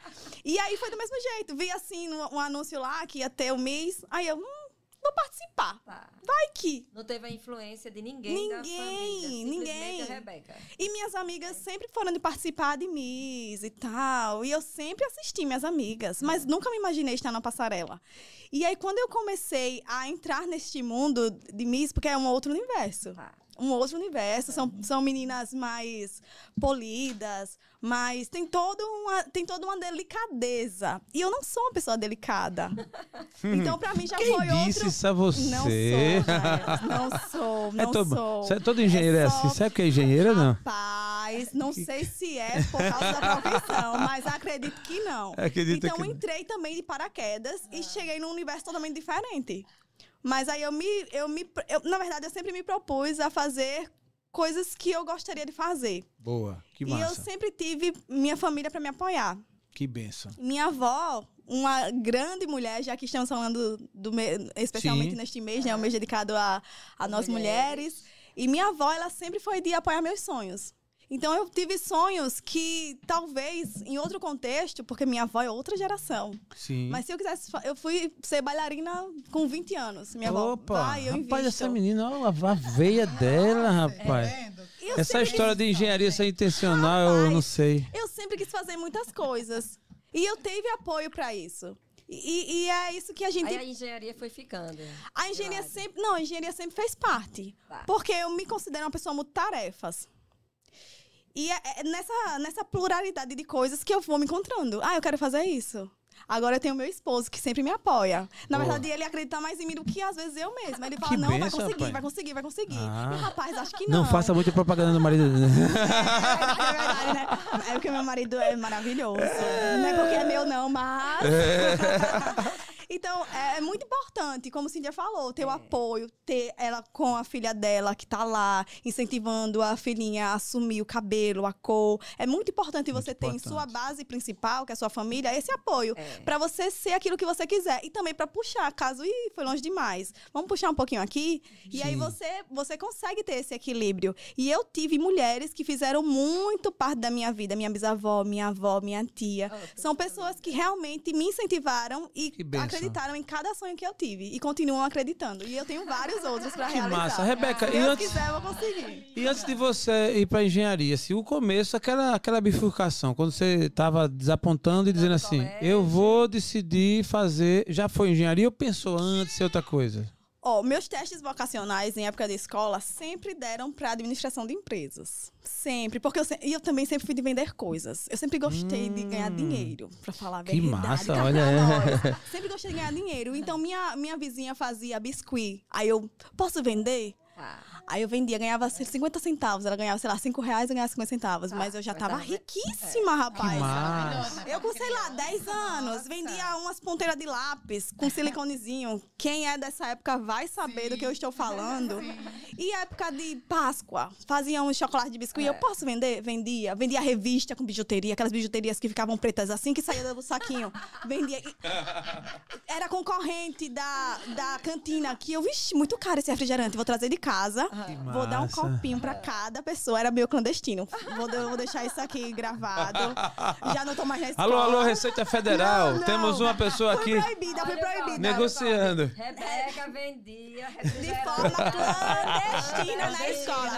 E aí foi do mesmo jeito. Vi assim um, anúncio lá que ia ter o Miss. Aí eu... Hum, vou participar. Tá. Vai que. Não teve a influência de ninguém. Ninguém, família, ninguém. A Rebeca. E minhas amigas sempre foram de participar de Miss e tal. E eu sempre assisti minhas amigas, mas nunca me imaginei estar na passarela. E aí, quando eu comecei a entrar neste mundo de Miss, porque é um outro universo. Tá um outro universo, são, são meninas mais polidas, mas tem, todo uma, tem toda uma delicadeza. E eu não sou uma pessoa delicada. Então, pra mim, já Quem foi disse outro... isso a você? Não sou, não sou, não é todo, sou. Você é todo engenheiro é, assim? Sabe que é engenheira, não? Rapaz, não sei se é por causa da profissão, mas acredito que não. Acredito então, que... entrei também de paraquedas e cheguei num universo totalmente diferente. Mas aí eu me. Eu me eu, na verdade, eu sempre me propus a fazer coisas que eu gostaria de fazer. Boa, que massa. E eu sempre tive minha família para me apoiar. Que benção. Minha avó, uma grande mulher, já que estamos falando do, do especialmente Sim. neste mês, né? O mês dedicado a, a nós mulheres. mulheres. E minha avó, ela sempre foi de apoiar meus sonhos. Então eu tive sonhos que talvez em outro contexto, porque minha avó é outra geração. Sim. Mas se eu quisesse, eu fui ser bailarina com 20 anos. Minha Opa, avó, vai, eu rapaz, invisto. essa menina, olha a veia dela, rapaz. Eu Essa história de engenharia ser intencional, eu Rapaz, não sei. Eu sempre quis fazer muitas coisas. E eu tive apoio para isso. E, e é isso que a gente Aí a engenharia foi ficando. A engenharia sempre. Não, a engenharia sempre fez parte. Tá. Porque eu me considero uma pessoa multitarefas. E é, é nessa, nessa pluralidade de coisas que eu vou me encontrando. Ah, eu quero fazer isso. Agora eu tenho meu esposo, que sempre me apoia. Na Boa. verdade, ele acredita mais em mim do que às vezes eu mesma. Ele fala, Que não, vai benção, conseguir, rapaz. vai conseguir, vai conseguir. Ah. E, rapaz, acho que não. Não faça muita propaganda do marido. É é verdade, né? É porque meu marido é maravilhoso. Não é porque é meu, não, mas. então, é muito importante, como Cíntia falou, ter o apoio, ter ela com a filha dela que tá lá, incentivando a filhinha a assumir o cabelo, a cor. É muito importante Muito você ter em importante. sua base principal, que é a sua família, esse apoio. É. Pra você ser aquilo que você quiser. E também pra puxar, caso ih, foi longe demais. Vamos puxar um pouquinho aqui. E aí Sim. você, você consegue ter esse equilíbrio. E eu tive mulheres que fizeram muito parte da minha vida. Minha bisavó, minha avó, minha tia. Oh, São pessoas que realmente me incentivaram e bênção. Acreditaram em cada sonho que eu tive. E continuam acreditando. E eu tenho vários outros pra Que realizar. massa. Rebeca, Se e antes, quiser, eu vou conseguir. e antes de você ir pra engenharia, se o começo, aquela, aquela bifurcação, quando você tava desapontando e dizendo assim, eu vou decidir fazer, já foi engenharia ou pensou antes ser outra coisa? Ó, meus testes vocacionais em época de escola sempre deram para administração de empresas. Sempre. Porque eu, se- e eu também sempre fui de vender coisas. Eu sempre gostei de ganhar Hum. dinheiro, para falar a Que verdade. massa, cá olha. Sempre gostei de ganhar dinheiro. Então, minha, minha vizinha fazia biscuit. Aí eu, posso vender? Ah, Aí eu vendia, ganhava 50 centavos. Ela ganhava, sei lá, 5 reais e ganhava 50 centavos. Ah, mas eu já mas tava tava- riquíssima, rapaz. massa. Eu com, sei lá, 10 anos, vendia umas ponteiras de lápis com siliconezinho. Quem é dessa época vai saber do que eu estou falando. E época de Páscoa, fazia um chocolate de biscuit. Eu posso vender? Vendia. Vendia revista com bijuteria, aquelas bijuterias que ficavam pretas assim que saía do saquinho. Vendia. Era concorrente da, da cantina que eu, vixe, muito caro esse refrigerante, vou trazer de casa. Que Vou dar um copinho pra cada pessoa. Era meio clandestino. Vou, de- vou deixar isso aqui gravado. Já não tô mais na escola. Alô, alô, Receita Federal. Não, não. Temos uma pessoa aqui Fui proibida, só. proibida. negociando. Rebeca vendia De forma clandestina na escola.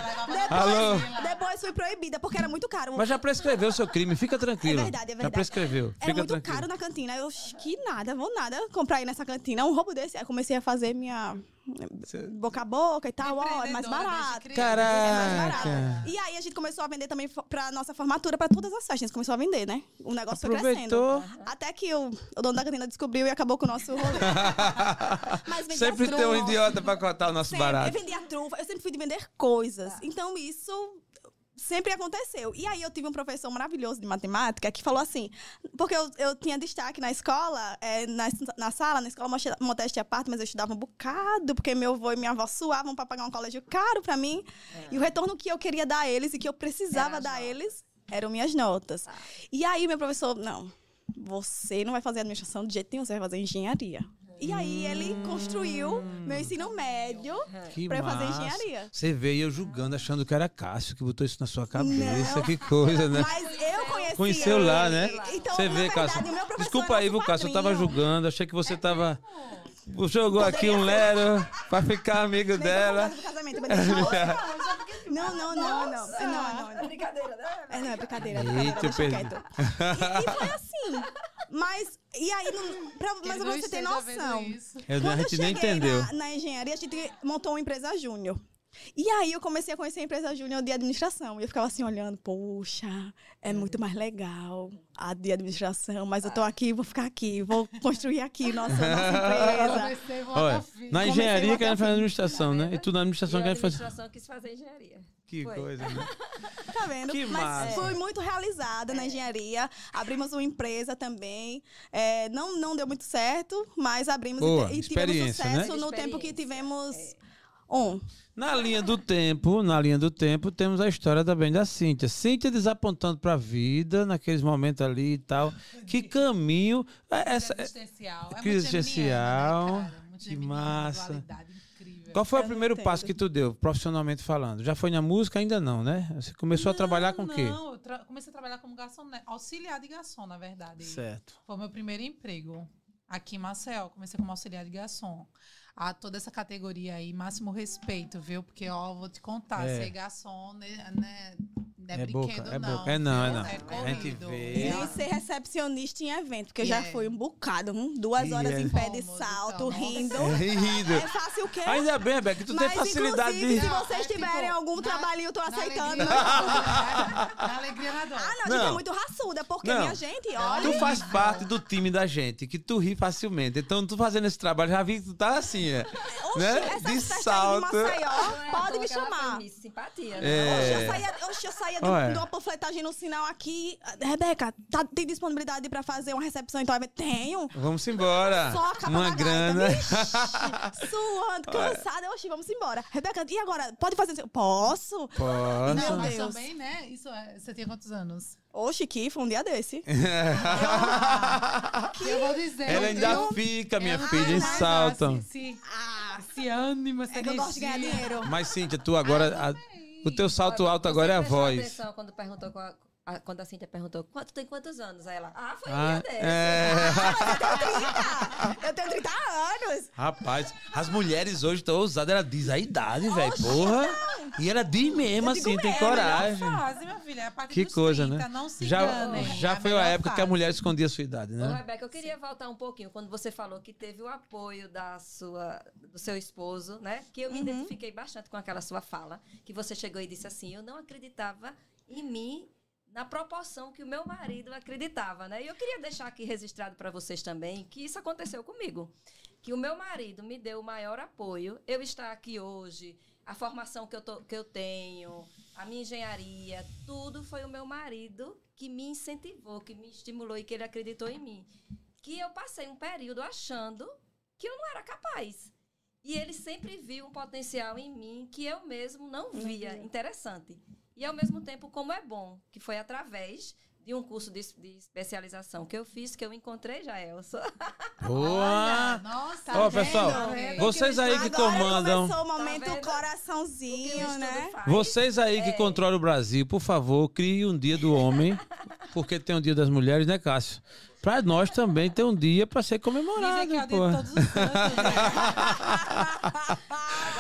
Alô? Depois, depois fui proibida, porque era muito caro. Mas já prescreveu o seu crime, fica tranquilo. É verdade, é Já verdade. prescreveu, Era fica muito tranquilo. caro na cantina. Eu, que nada, vou nada comprar aí nessa cantina. Um roubo desse. Aí comecei a fazer minha Cê- boca a boca e tal. Ó, é mais barato. criança. É mais barato. Caraca. E aí a gente começou a vender também pra nossa formatura, pra todas as festas. A gente começou a vender, né? O negócio foi crescendo. Aproveitou. Até que o, o dono da cantina descobriu e acabou com o nosso rolê. Mas Sempre tem um idiota pra cortar o nosso Sempre. barato. Eu vendia trufa, eu sempre fui de vender coisas. Então isso sempre aconteceu. E aí eu tive um professor maravilhoso de matemática que falou assim, porque eu, eu tinha destaque na escola, é, na, na sala, na escola modéstia à parte, mas eu estudava um bocado, porque meu avô e minha avó suavam para pagar um colégio caro para mim. E o retorno que eu queria dar a eles e que eu precisava dar a eles eram minhas notas. E aí meu professor, não, você não vai fazer administração de jeito nenhum, você vai fazer engenharia. E aí ele construiu meu ensino médio Que pra eu fazer massa. engenharia. Você veio eu julgando, achando que era Cássio que botou isso na sua cabeça. Que coisa, né? Mas eu conheci Conheceu ele. lá, né? Então, Você na vê, verdade, Cássio. o meu professor Desculpa é aí, viu, Cássio? Eu tava julgando, achei que você tava. Jogou aqui um lero pra ficar amigo Nem dela. casamento, mas Não, não, não, não. Não, não, não. Brincadeira, né? É, não, é brincadeira. É Eita, eu quieto. E, e foi assim. Mas, e aí, não, pra, mas não você esteja vendo noção. isso. Eu- Quando a gente eu nem cheguei entendeu. Na, na engenharia, a gente montou uma empresa júnior. E aí eu comecei a conhecer a empresa júnior de administração. E eu ficava assim olhando, poxa, é muito mais legal a de administração, mas eu tô aqui, vou ficar aqui, vou construir aqui nossa, nossa empresa. A Olha, na engenharia a querendo botar fazer administração, né? E tu na administração E a querendo fazer. administração quis fazer engenharia. Que Foi. coisa, né? Tá vendo? Que Mas massa. fui muito realizada na engenharia. Abrimos uma empresa também. É, não, não deu muito certo, mas abrimos Boa, e, e tivemos né? sucesso no tempo que tivemos é. um. Na linha do tempo, na linha do tempo, temos a história também da Cíntia. Cíntia desapontando pra vida, naqueles momentos ali e tal. Que caminho. é Essa, Crise existencial. É geminiana, existencial. né, Que massa. Qual foi o primeiro passo que tu deu, profissionalmente falando? Já foi na música? Ainda não, né? Você começou não, a trabalhar com o quê? Não, eu comecei a trabalhar como garçom, né? auxiliar de garçom, na verdade. Certo. Foi o meu primeiro emprego aqui em Maceió. Comecei como auxiliar de garçom a toda essa categoria aí, máximo respeito, viu? Porque, ó, vou te contar, é. ser garçom, né, né é, é brinquedo, boca, é não. Boca. É não, é não. É a gente vê. E ser recepcionista em evento, porque eu já fui um bocado, um, duas horas em pé de salto, então, rindo. É, rindo. É fácil o quê? Ainda bem, Beck, tu Mas, tem facilidade de... se vocês é, tiverem tipo, algum na, trabalhinho, eu tô aceitando. Alegria, na alegria na dor. Ah, não, não, a gente é muito raçuda, porque não. minha gente, olha... Tu faz parte do time da gente, que tu ri facilmente. Então, tu fazendo esse trabalho, já vi que tu tá assim, é, Oxi, né? De salto. Maceió, pode me chamar. Simpatia, né? É. Eu saía, eu saía de uma panfletada panfletagem no sinal aqui. Rebeca, tá, tem disponibilidade pra fazer uma recepção então Tenho. Vamos embora. Só a Uma grana. suando, cansada. Oxi, vamos embora. Rebeca, e agora? Pode fazer? Posso? Posso. Não, mas também, né? Isso, é, você tinha quantos anos? Oxe, que foi um dia desse. eu, eu vou dizer. Ela ainda eu, fica, minha eu, filha, em salto. Se, se, ah, se ânimo, essa é energia. eu gosto de ganhar dinheiro. Mas, Cíntia, tu agora... Ah, o teu salto alto agora é a voz. Atenção quando perguntou a, quando a Cintia perguntou, quanto tem quantos anos? Aí ela, ah, foi ah, dia é... ah, eu tenho 30! Eu tenho 30 anos! Rapaz, as mulheres hoje estão ousadas, ela diz a idade, velho, porra! E ela diz mesmo, assim, tem coragem. Fase, minha filha, é a que coisa, 30, né? Não se já enganem, já é foi a, a época fase. que a mulher escondia a sua idade, né? Ô, Rebeca, eu queria Sim. voltar um pouquinho, quando você falou que teve o apoio da sua, do seu esposo, né? Que eu me uhum. identifiquei bastante com aquela sua fala, que você chegou e disse assim, eu não acreditava em mim na proporção que o meu marido acreditava, né? E eu queria deixar aqui registrado para vocês também que isso aconteceu comigo, que o meu marido me deu o maior apoio. Eu estar aqui hoje, a formação que eu, tô, que eu tenho, a minha engenharia, tudo foi o meu marido que me incentivou, que me estimulou e que ele acreditou em mim. Que eu passei um período achando que eu não era capaz. E ele sempre viu um potencial em mim que eu mesmo não via. Interessante. E ao mesmo tempo, como é bom, que foi através de um curso de, de, especialização que eu fiz, que eu encontrei já, Elsa. Boa! Nossa, Ó, pessoal, vocês aí que comandam. Começou o momento tá coraçãozinho, né? Vocês aí que é. controlam o Brasil, por favor, crie um dia do homem, porque tem um dia das mulheres, né, Cássio? Pra nós também ter um dia pra ser comemorado, Dizem que é o dia de todos os santos, né?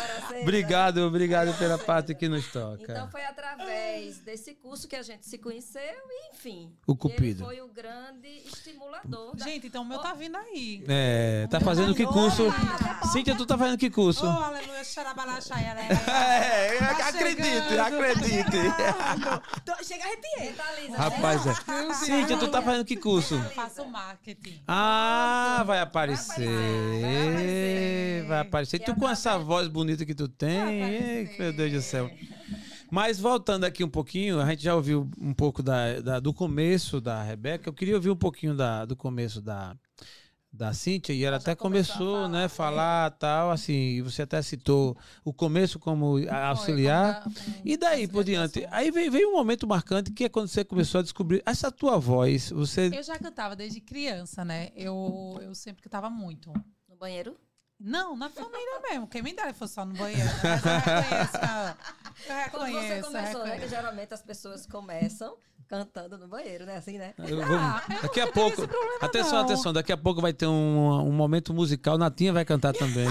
obrigado, obrigado pela parte que nos toca. Então foi através desse curso que a gente se conheceu e, enfim. O Cupido. Ele foi o grande estimulador. Da... Gente, então o meu tá vindo aí. É, tá fazendo que curso? Cíntia, tu tá fazendo que curso? Oh, aleluia, xarabalachaya, né? É, tá acredite, acredite. Chega a arrepiar. Rapaz, é. Cíntia, tu tá fazendo que curso? faço marketing. Ah, vai aparecer. Vai aparecer. Vai aparecer. Tu com essa voz bonita que tu tem, meu Deus do céu. Mas voltando aqui um pouquinho, a gente já ouviu um pouco da, da do começo da Rebeca. Eu queria ouvir um pouquinho da, do começo da, da Cíntia, e ela, ela até começou, a falar, né, falar tal, assim, você até citou o começo como auxiliar, Foi, como, e daí por diante. Aí veio, veio, um momento marcante que é quando você começou a descobrir essa tua voz, você... Eu já cantava desde criança, né, eu, eu sempre cantava muito. No banheiro? Não, na família mesmo. Quem me dera fosse só no banheiro. Mas eu reconheço. Eu reconheço. Quando você começou, né? Que geralmente as pessoas começam cantando no banheiro, né? Assim, né? Vou, ah, daqui a pouco. Atenção, não. atenção. Daqui a pouco vai ter um, um momento musical. Natinha vai cantar também.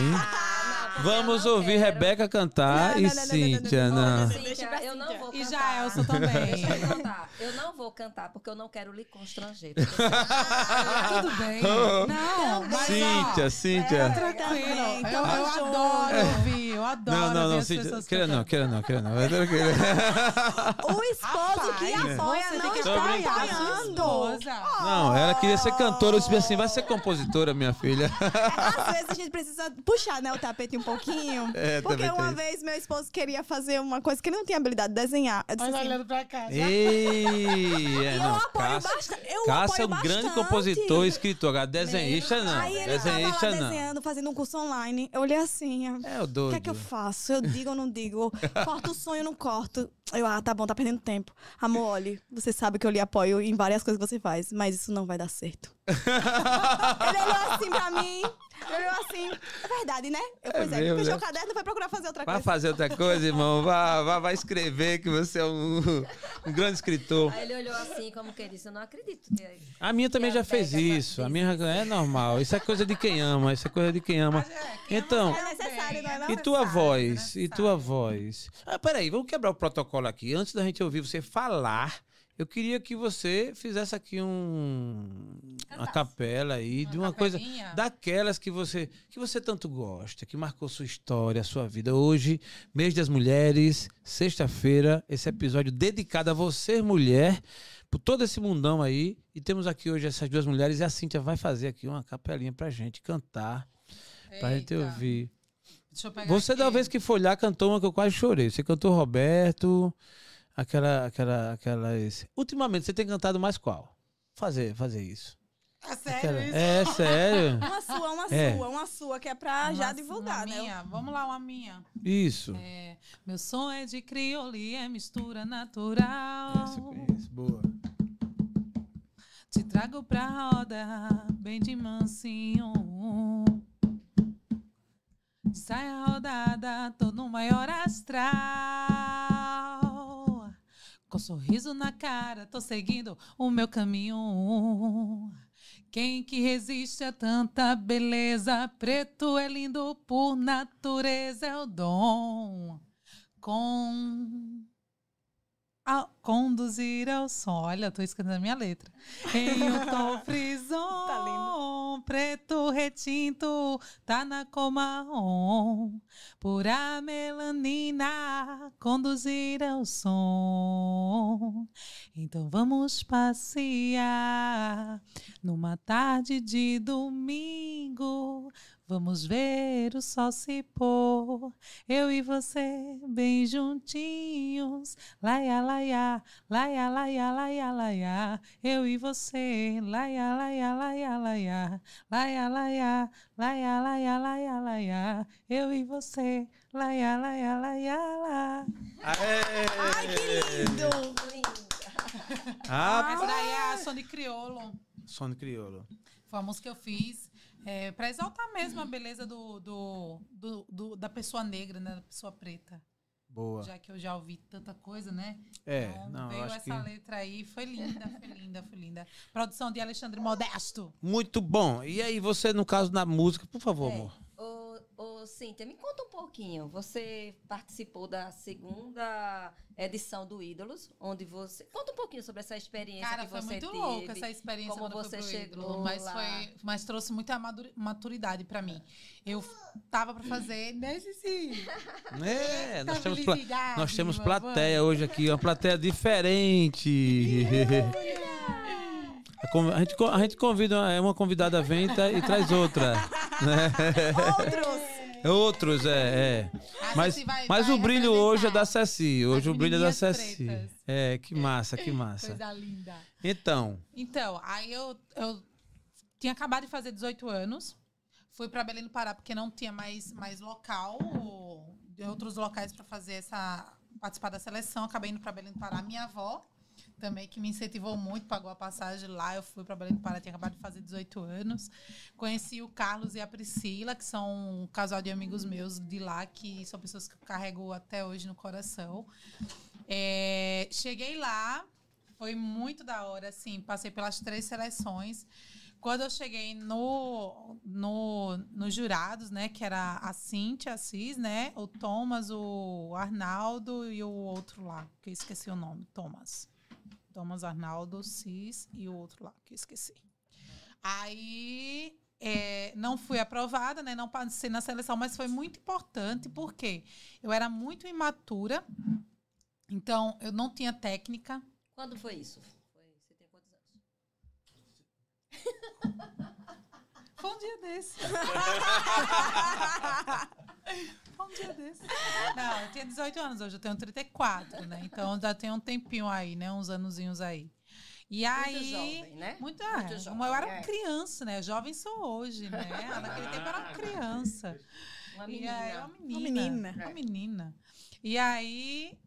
Ah, Vamos ouvir quero. Rebeca cantar não, e Cíntia. Não, Cíntia, eu não vou cantar. E já Elsa também. Deixa eu. Eu não vou cantar porque eu não quero lhe constranger. Tudo bem. Não, mas, Cíntia, Cíntia. É, tranquilo. Eu, eu, adoro ouvir. Eu adoro Não, não, não, Cíntia. Queira não, queira não, queira não. O esposo que apoia não está apoiando. Não, ela queria ser cantora. Eu disse assim, vai ser compositora, minha filha. Às vezes a gente precisa puxar, né, o tapete um pouquinho. É, porque uma vez meu esposo queria fazer uma coisa que ele não tinha habilidade de desenhar. Eu disse Olha assim, olhando pra cá. Ei, é, não, eu apoio bastante. Eu Cássio é um grande compositor, escritor. Agora, desenhista não. Aí ele desenhista tava lá não. desenhando, fazendo um curso online. Eu olhei assim. É o doido. O que é que eu faço? Eu digo ou não digo? Corto o sonho ou não corto? Eu, ah, tá bom, tá perdendo tempo. Amor, olhe, você sabe que eu lhe apoio em várias coisas que você faz, mas isso não vai dar certo. ele olhou assim pra mim, olhou assim. É verdade, né? Eu, pois Segue, fechou o caderno e vai procurar fazer outra vai coisa. Vai fazer outra coisa, irmão. Vai, vai, vai escrever que você é um, um, grande escritor. Aí ele olhou assim, como que disse, eu não acredito. Que, a minha também já fez isso. A minha é normal. Isso é coisa de quem ama. Isso é coisa de quem ama. É, então, é necessário, não é não? E tua voz? E tua voz? Ah, peraí, vamos quebrar o protocolo aqui. Antes da gente ouvir você falar eu queria que você fizesse aqui um uma capela aí uma de uma capelinha. coisa daquelas que você que você tanto gosta, que marcou sua história, sua vida. Hoje, mês das mulheres, sexta-feira, esse episódio dedicado a você, mulher, por todo esse mundão aí. E temos aqui hoje essas duas mulheres e a Cíntia vai fazer aqui uma capelinha pra gente cantar, Eita. pra gente ouvir. você aqui. da vez que foi olhar cantou uma que eu quase chorei. Você cantou Roberto, Aquela, aquela, aquela. Esse. Ultimamente, você tem cantado mais qual? Fazer, fazer isso. É sério aquela... isso? É sério. Uma sua, uma é. sua, uma sua, que é pra uma, já divulgar, né? Minha. Vamos lá, uma minha. Isso. É, meu som é de criolia, é mistura natural. Eu conheço, boa. Te trago pra roda, bem de mansinho. Sai a rodada, tô no maior astral. Com sorriso na cara, tô seguindo o meu caminho. Quem que resiste a tanta beleza? Preto é lindo por natureza, é o dom. Com a conduzir ao som. Olha, eu tô escrevendo a minha letra. Em um tom frison, tá lindo. preto retinto, tá na cor marrom. Pura melanina, conduzir ao som. Então vamos passear numa tarde de domingo. Vamos ver o sol se pôr, eu e você bem juntinhos. Laia, laia, laia, laia, laia, laia. Eu e você, laia, laia, laia, laia. Laia, laia, laia, laia, laia, laia. Eu e você, laia, laia, laia, laia. Ai, que lindo! Ah, Essa daí é a Sony Criolo. Sony Criolo. Foi a música que eu fiz. É, para exaltar mesmo a beleza do, do, do, do, da pessoa negra, né? Da pessoa preta. Boa. Já que eu já ouvi tanta coisa, né? É, então, não, veio essa que... letra aí, foi linda, foi linda, foi linda. Produção de Alexandre Modesto. Muito bom. E aí, você, no caso da música, por favor, é. amor. Cíntia, me conta um pouquinho. Você participou da segunda edição do Ídolos, onde você. Conta um pouquinho sobre essa experiência Cara, que você teve. foi muito louca essa experiência como você chegou. Ídolo, mas, foi, mas trouxe muita maturidade para mim. Eu tava para fazer. Né, Cici? É, nós temos, pla nós temos plateia hoje aqui, uma plateia diferente. A gente, a gente convida uma, uma convidada vem e traz outra. Né? Outros! Outros, é. é. Mas, vai, mas vai o brilho hoje é da Ceci. Hoje o brilho é da Ceci. Pretas. É, que massa, que massa. Coisa linda. Então. Então, aí eu, eu tinha acabado de fazer 18 anos. Fui para Belém do Pará porque não tinha mais, mais local, outros locais para fazer essa participar da seleção. Acabei indo para Belém do Pará. Minha avó também que me incentivou muito, pagou a passagem lá. Eu fui para Belém do Pará, tinha acabado de fazer 18 anos. Conheci o Carlos e a Priscila, que são um casal de amigos meus de lá, que são pessoas que eu carrego até hoje no coração. É, cheguei lá, foi muito da hora, assim, passei pelas três seleções. Quando eu cheguei no, no, nos jurados, né, que era a Cintia Assis, né, o Thomas, o Arnaldo e o outro lá, que eu esqueci o nome, Thomas. Thomas Arnaldo, Cis e o outro lá, que eu esqueci. Aí é, não fui aprovada, né? Não passei na seleção, mas foi muito importante porque eu era muito imatura, então eu não tinha técnica. Quando foi isso? Foi, você tem quantos anos? Foi um dia desse. um dia desse. Não, eu tinha 18 anos, hoje eu tenho 34, né? Então já tem um tempinho aí, né? Uns anozinhos aí. E aí. Muito jovem, né? Muito, é, muito jovem. Como eu era é. criança, né? Jovem sou hoje, né? Naquele tempo eu era uma criança. Uma menina. Aí, uma menina. Uma menina. Uma menina. E aí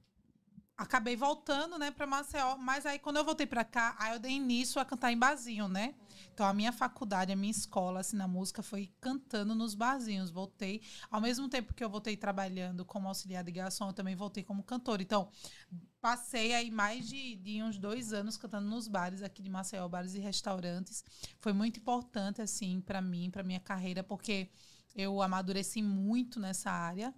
acabei voltando, né, para Maceió, mas aí quando eu voltei para cá, aí eu dei início a cantar em barzinho, né? Então a minha faculdade, a minha escola assim na música foi cantando nos barzinhos. Voltei ao mesmo tempo que eu voltei trabalhando como auxiliar de garçom, eu também voltei como cantor. Então passei aí mais de, de uns dois anos cantando nos bares aqui de Maceió, bares e restaurantes. Foi muito importante assim para mim, para minha carreira, porque eu amadureci muito nessa área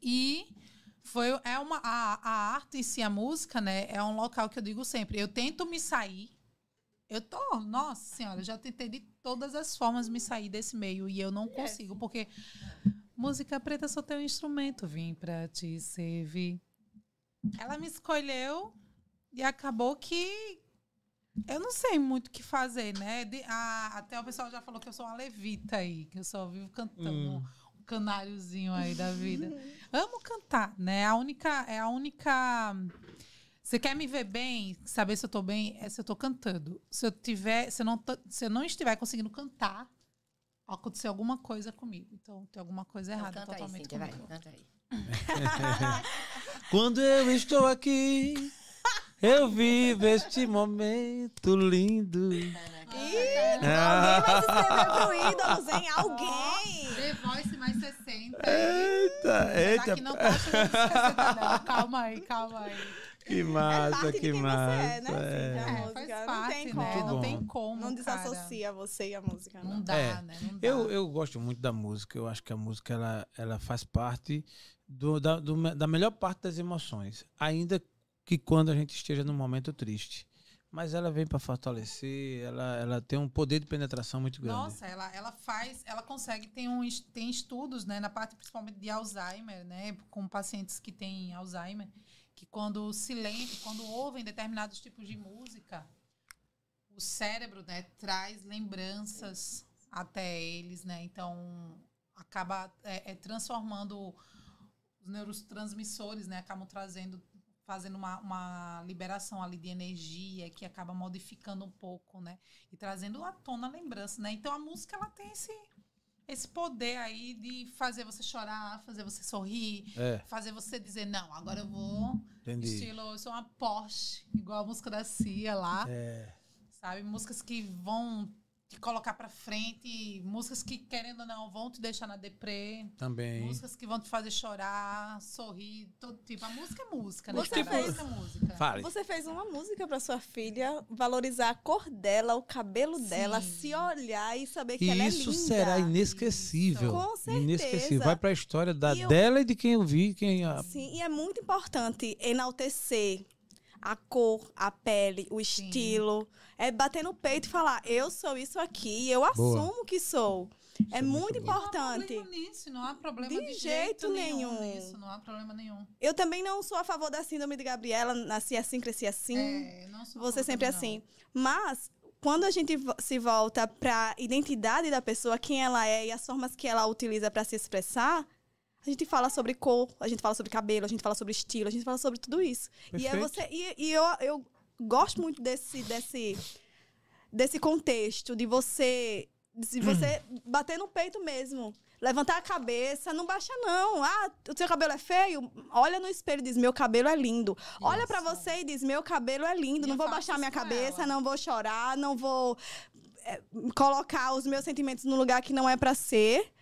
e foi é uma a, a arte em si a música né é um local que eu digo sempre eu tento me sair eu tô nossa senhora já tentei de todas as formas me sair desse meio e eu não consigo porque música preta só tem um instrumento vim para te servir ela me escolheu e acabou que eu não sei muito o que fazer, né? De, a, até o pessoal já falou que eu sou uma levita aí, que eu só vivo cantando. Hum canáriozinho aí da vida. Amo cantar, né? A única, é a única. Você quer me ver bem, saber se eu tô bem, é se eu tô cantando. Se eu tiver, se eu não, se eu não estiver conseguindo cantar, aconteceu alguma coisa comigo. Então tem alguma coisa errada então, totalmente aí, Cíntia, vai, canta aí. Quando eu estou aqui, eu vivo este momento lindo. Ih, alguém vai se inscrever pro ídolos, hein? Alguém! The Voice mais 60. Eita, eita. Aqui não tá chegando 60, não. Calma aí, calma aí. Que massa, é que quem massa. Você é, né? É. Sim, a É, música. faz não parte, tem né? como. Não tem como, Não cara. desassocia você e a música, não. Não dá, É. né? Não dá. Eu, eu gosto muito da música. Eu acho que a música ela, ela faz parte do, da, do- da melhor parte das emoções. Ainda que quando a gente esteja num momento triste. Mas ela vem para fortalecer, ela, ela tem um poder de penetração muito grande. Nossa, ela, ela faz, ela consegue, tem, um, tem estudos, né, na parte principalmente de Alzheimer, né, com pacientes que têm Alzheimer, que quando se lembram, quando ouvem determinados tipos de música, o cérebro, né, traz lembranças até eles, né, então acaba é, é, transformando os neurotransmissores, né, acabam trazendo fazendo uma, uma liberação ali de energia que acaba modificando um pouco, né? E trazendo à tona lembrança, né? Então a música ela tem esse, esse poder aí de fazer você chorar, fazer você sorrir, É, fazer você dizer, não, agora eu vou. entendi. Estilo, eu sou uma Porsche, igual a música da Cia lá. É, Sabe? Músicas que vão te colocar pra frente, músicas que, querendo ou não, vão te deixar na deprê. também. Músicas que vão te fazer chorar, sorrir, todo tipo. A música é música, né? Você fez- música é música. Fale. Você fez uma música pra sua filha valorizar a cor dela, o cabelo Sim. dela, se olhar e saber que E ela é isso linda. será inesquecível. Com certeza. Inesquecível. Vai para a história da E eu- dela e de quem eu vi, quem a- Sim, e é muito importante enaltecer a cor, a pele, o Sim. estilo. É bater no peito e falar, eu sou isso aqui, eu assumo que sou. é, é muito muito bom. Não há importante. problema nisso, não há problema De de, jeito jeito, nenhum. nenhum. nisso, não há problema nenhum. Eu também não sou a favor da síndrome de Gabriela, nasci assim, cresci assim. É, não sou a Você sempre também, assim. Mas quando a gente se volta para identidade da pessoa, quem ela é e as formas que ela utiliza para se expressar, a gente fala sobre cor, a gente fala sobre cabelo, a gente fala sobre estilo, a gente fala sobre tudo isso. E é Perfeito. você e, e eu, eu gosto muito desse desse desse contexto de você de você bater no peito mesmo. Levantar a cabeça, não baixa não. Ah, o seu cabelo é feio? Olha no espelho e diz: "Meu cabelo é lindo". Olha pra Isso. você e diz: "Meu cabelo é lindo". E não vou baixar minha cabeça, ela. não vou chorar, não vou é, colocar os meus sentimentos no lugar que não é pra ser.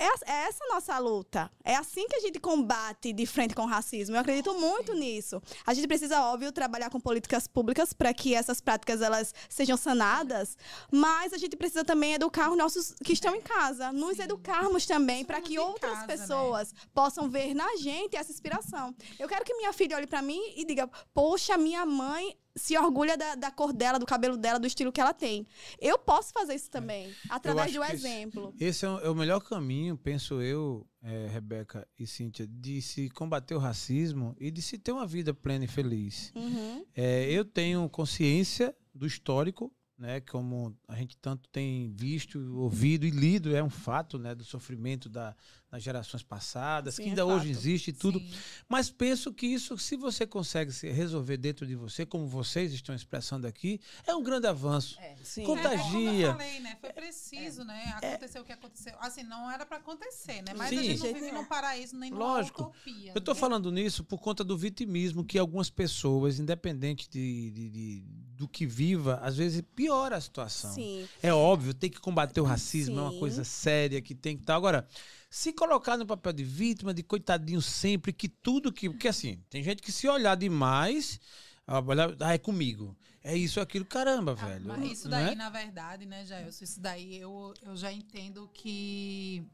É, é essa a nossa luta. É assim que a gente combate de frente com o racismo. Eu acredito muito nisso. A gente precisa, óbvio, trabalhar com políticas públicas para que essas práticas elas sejam sanadas, mas a gente precisa também educar os nossos que estão em casa, nos Sim. educarmos também para que outras casa, né? pessoas possam ver na gente essa inspiração. Eu quero que minha filha olhe para mim e diga: "Poxa, minha mãe se orgulha da, da cor dela, do cabelo dela, do estilo que ela tem. Eu posso fazer isso também, através acho de um que esse- exemplo. Esse é o, é o melhor caminho, penso eu, é, Rebeca e Cíntia, de se combater o racismo e de se ter uma vida plena e feliz. Uhum. É, eu tenho consciência do histórico, né, como a gente tanto tem visto, ouvido e lido, é um fato, né, do sofrimento da, nas gerações passadas, Sim, que ainda é hoje existe e tudo. Sim. Mas penso que isso, se você consegue se resolver dentro de você, como vocês estão expressando aqui, é um grande avanço. É. Contagia. É, como eu falei, né? Foi preciso, né? É. Aconteceu o que aconteceu. Assim, não era para acontecer, né? Mas Sim. a gente não vive num paraíso nem numa Lógico. utopia. Eu estou né? falando nisso por conta do vitimismo que algumas pessoas, independente de, de, de, do que viva, às vezes piora a situação. Sim. É óbvio, tem que combater o racismo, Sim. é uma coisa séria que tem que estar. Tá. Agora, se colocar no papel de vítima, de coitadinho sempre, que tudo que. Porque assim, tem gente que se olhar demais, ah, é comigo. É isso, aquilo, caramba, ah, velho. Mas isso daí, é? na verdade, né, Jailson? Isso daí eu, eu já entendo que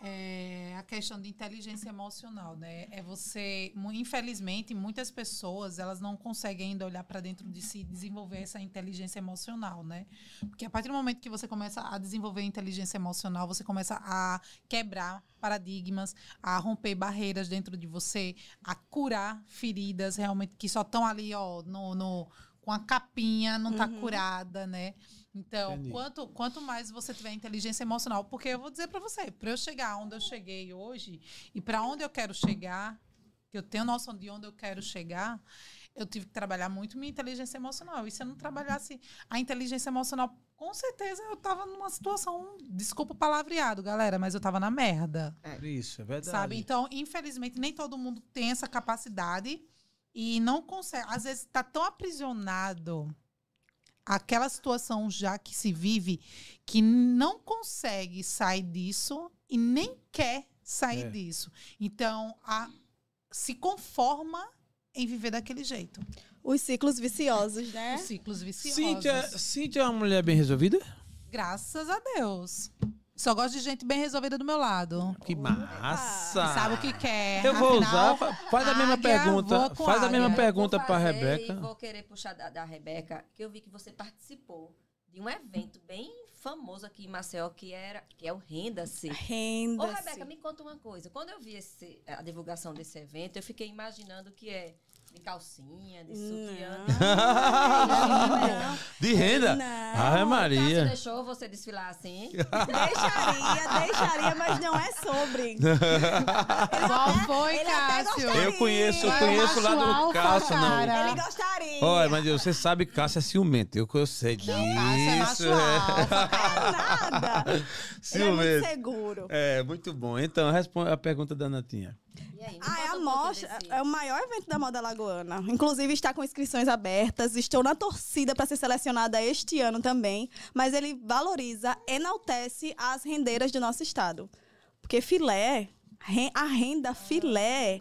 é a questão de inteligência emocional, né? É você, infelizmente, muitas pessoas elas não conseguem ainda olhar para dentro de si e desenvolver essa inteligência emocional, né? Porque a partir do momento que você começa a desenvolver inteligência emocional, você começa a quebrar paradigmas, a romper barreiras dentro de você, a curar feridas realmente que só estão ali, ó, no, no com a capinha, não está uhum. curada, né? Então, quanto, quanto mais você tiver inteligência emocional, porque eu vou dizer para você, para eu chegar onde eu cheguei hoje e para onde eu quero chegar, que eu tenho noção de onde eu quero chegar, eu tive que trabalhar muito minha inteligência emocional. E se eu não trabalhasse a inteligência emocional, com certeza eu tava numa situação, desculpa o palavreado, galera, mas eu tava na merda. É. Isso, é verdade. Sabe? Então, infelizmente, nem todo mundo tem essa capacidade e não consegue. Às vezes está tão aprisionado aquela situação já que se vive que não consegue sair disso e nem quer sair é. disso. Então, a, se conforma em viver daquele jeito. Os ciclos viciosos, né? Os ciclos viciosos. Cíntia, Cíntia é uma mulher bem resolvida? Graças a Deus. Só gosto de gente bem resolvida do meu lado. Que massa! sabe o que quer. Eu vou Afinal, usar. Faz a mesma pergunta. Faz a mesma pergunta para Rebeca. vou querer puxar da, da Rebeca, que eu vi que você participou de um evento bem famoso aqui em Maceió, que, era, que é o Renda-se. Renda-se. Ô, Rebeca, me conta uma coisa. Quando eu vi esse, a divulgação desse evento, eu fiquei imaginando que é de calcinha, de sutiã. De renda? Não. Ai, Maria. Você deixou você desfilar assim? deixaria, deixaria, mas não é sobre. Qual foi, Cássio? Eu conheço, eu conheço lá do Cássio, não. Ele gostaria. Olha, mas você sabe que Cássio é ciumento. Eu, eu sei disso. Cássio é, é nada. Ciumento. Ele é muito seguro. É, muito bom. Então, responde a pergunta da Natinha. Aí, ah, é a mostra, desse... é o maior evento da moda lagoana. Inclusive está com inscrições abertas. Estou na torcida para ser selecionada este ano também, mas ele valoriza, enaltece as rendeiras do nosso estado. Porque filé, a renda filé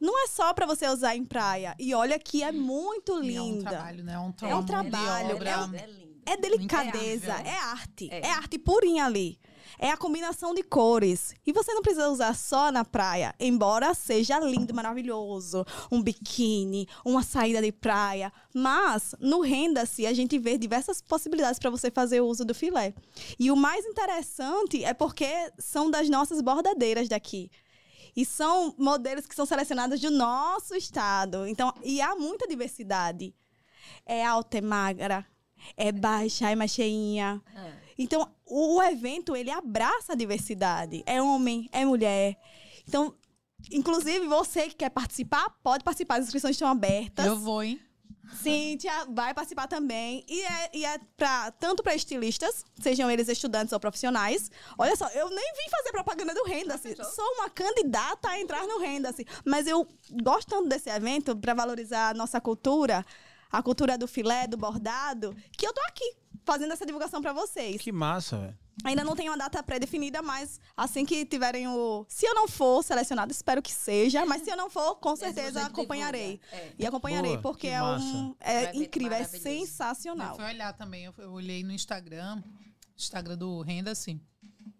não é só para você usar em praia. E olha que é muito linda. É um trabalho, né? É um, é um trabalho. É, é, é delicadeza, é arte. É. é arte purinha ali. É a combinação de cores. E você não precisa usar só na praia, embora seja lindo, maravilhoso, um biquíni, uma saída de praia. Mas no Renda-se a gente vê diversas possibilidades para você fazer o uso do filé. E o mais interessante é porque são das nossas bordadeiras daqui. E são modelos que são selecionados do nosso estado. Então, e há muita diversidade. É alta, é magra, é baixa, é mais cheinha. É. Então, o evento, ele abraça a diversidade. É homem, é mulher. Então, inclusive, você que quer participar, pode participar. As inscrições estão abertas. Eu vou, hein? Cíntia vai participar também. E é, e é pra, tanto para estilistas, sejam eles estudantes ou profissionais. Olha só, eu nem vim fazer propaganda do Renda-se. Sou uma candidata a entrar no Renda-se. Mas eu gosto tanto desse evento para valorizar a nossa cultura, a cultura do filé, do bordado, que eu tô aqui fazendo essa divulgação para vocês. Que massa, velho. Ainda não tenho uma data pré-definida, mas assim que tiverem o. Se eu não for selecionado, espero que seja, mas se eu não for, com certeza acompanharei. É. E acompanharei, Boa, porque é um. É incrível, é sensacional. Eu fui olhar também, eu, eu olhei no Instagram, Instagram do Renda, assim.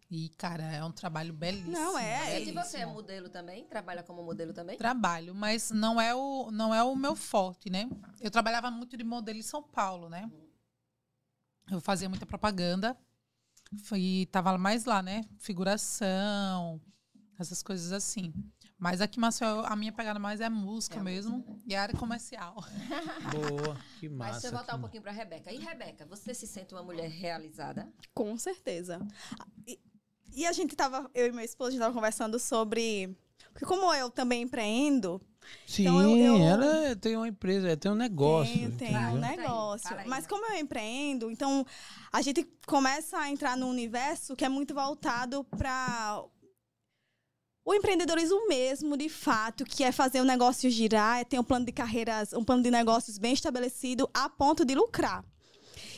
E, cara, é um trabalho belíssimo. Não, é. E você é modelo também? Trabalha como modelo também? Trabalho, mas não é o, não é o meu forte, né? Eu trabalhava muito de modelo em São Paulo, né? Eu fazia muita propaganda. E tava mais lá, né? Figuração, essas coisas assim. Mas aqui, Maceió, a minha pegada mais é música é mesmo música. e a área comercial. Boa, que massa. Mas se eu voltar um pouquinho para Rebeca. E Rebeca, você se sente uma mulher realizada? Com certeza. E, e a gente tava, eu e meu esposo, a gente tava conversando sobre. Porque como eu também empreendo. Sim, então eu, eu, ela tem uma empresa, tem um negócio. Tem, tem um negócio. Mas como eu empreendo, então a gente começa a entrar num universo que é muito voltado para o empreendedorismo mesmo, de fato, que é fazer o negócio girar, é ter um plano de carreiras, um plano de negócios bem estabelecido a ponto de lucrar.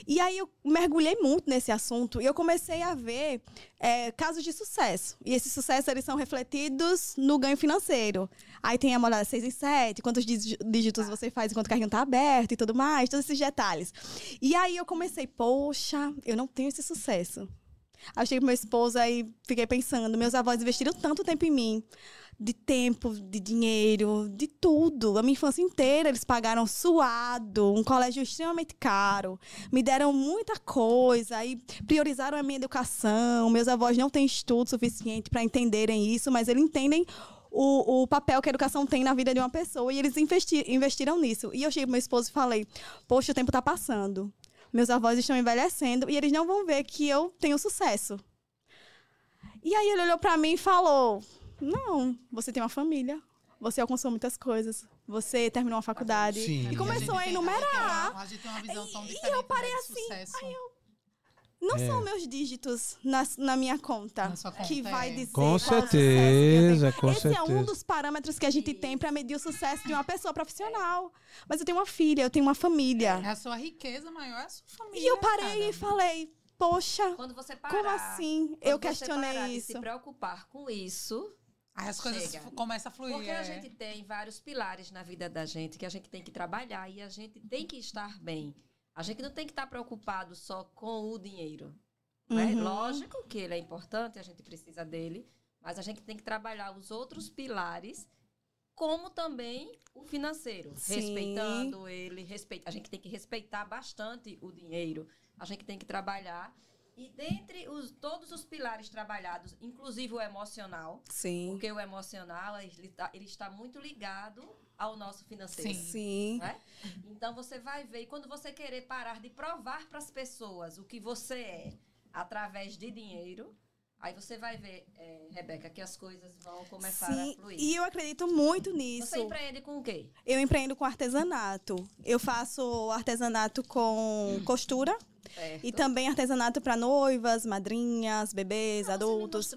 E aí eu mergulhei muito nesse assunto e eu comecei a ver é, casos de sucesso. E esses sucessos eles são refletidos no ganho financeiro. Aí tem a moda 6 em 7, quantos dígitos você faz enquanto o carrinho está aberto e tudo mais, todos esses detalhes. E aí eu comecei, poxa, eu não tenho esse sucesso. Achei pro meu esposo e fiquei pensando, meus avós investiram tanto tempo em mim, de tempo, de dinheiro, de tudo. A minha infância inteira eles pagaram suado, um colégio extremamente caro, me deram muita coisa e priorizaram a minha educação. Meus avós não têm estudo suficiente para entenderem isso, mas eles entendem o, o, papel que a educação tem na vida de uma pessoa e eles investi investiram nisso. E eu cheguei pro meu esposo e falei: Poxa, o tempo está passando meus avós estão envelhecendo e eles não vão ver que eu tenho sucesso. E aí ele olhou para mim e falou: Não, você tem uma família, você alcançou muitas coisas, você terminou uma faculdade. Sim. E começou a, a enumerar. A gente tem uma visão tão diferente. E eu parei assim. Sucesso. Aí eu, não é. são meus dígitos na, na minha conta, conta que vai é. dizer com certeza, com Esse certeza. é um dos parâmetros que a gente tem para medir o sucesso de uma pessoa profissional. Mas eu tenho uma filha, eu tenho uma família. É a sua riqueza maior, é a sua família. E eu parei cara. e falei, poxa, Quando você parar, como assim? Eu questionei parar isso. De se preocupar com isso, Aí as coisas Chega. começam a fluir. Porque é. a gente tem vários pilares na vida da gente que a gente tem que trabalhar e a gente tem que estar bem. A gente não tem que estar preocupado só com o dinheiro. Né? Uhum. Lógico que ele é importante, a gente precisa dele, mas a gente tem que trabalhar os outros pilares, como também o financeiro, Sim. respeitando ele, respeita. A gente tem que respeitar bastante o dinheiro. A gente tem que trabalhar e dentre os, todos os pilares trabalhados, inclusive o emocional, Sim. porque o emocional ele, tá, ele está muito ligado ao nosso financeiro. Sim. Sim. Né? Então você vai ver, e quando você querer parar de provar para as pessoas o que você é através de dinheiro, Aí você vai ver, é, Rebeca, que as coisas vão começar Sim, a fluir. E eu acredito muito nisso. Você empreende com o quê? Eu empreendo com artesanato. Eu faço artesanato com costura. Certo. E também artesanato para noivas, madrinhas, bebês, ah, adultos.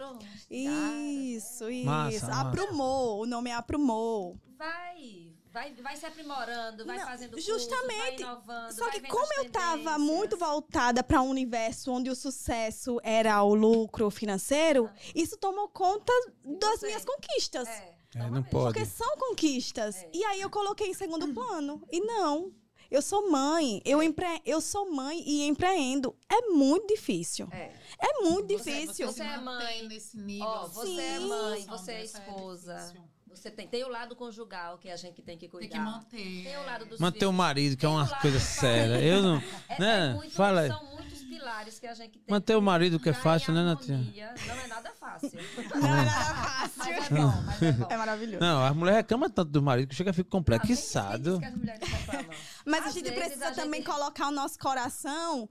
Isso, isso. Massa, Aprumou, massa. o nome é Aprumou. Vai, vai, vai se aprimorando, vai Não, fazendo justamente. Cursos, vai inovando. Só que como eu estava muito voltada para um universo onde o sucesso era o lucro financeiro, ah. isso tomou conta das minhas conquistas. É, é não pode. Porque são conquistas. É. E aí eu coloquei em segundo plano. E não. Eu sou mãe, eu, é. empre... eu sou mãe e empreendo. É muito difícil. É, é muito você, difícil. Você, você é mãe nesse nível. Oh, você Sim. é mãe, você é esposa. É você tem, tem o lado conjugal que a gente tem que cuidar. Tem que manter. Tem o lado dos Manter filhos. o marido, que é uma coisa séria. Eu não. É, né? É muito, Fala aí. São muitos pilares que a gente tem. Manter o marido, que é fácil, né, Natinha? Não é nada fácil. Não é nada fácil. Mas é bom, mas é bom. É maravilhoso. Não, as mulheres reclamam tanto do marido que chega a ficar complexado. Ah, mas Às a gente precisa a também gente... colocar o nosso coração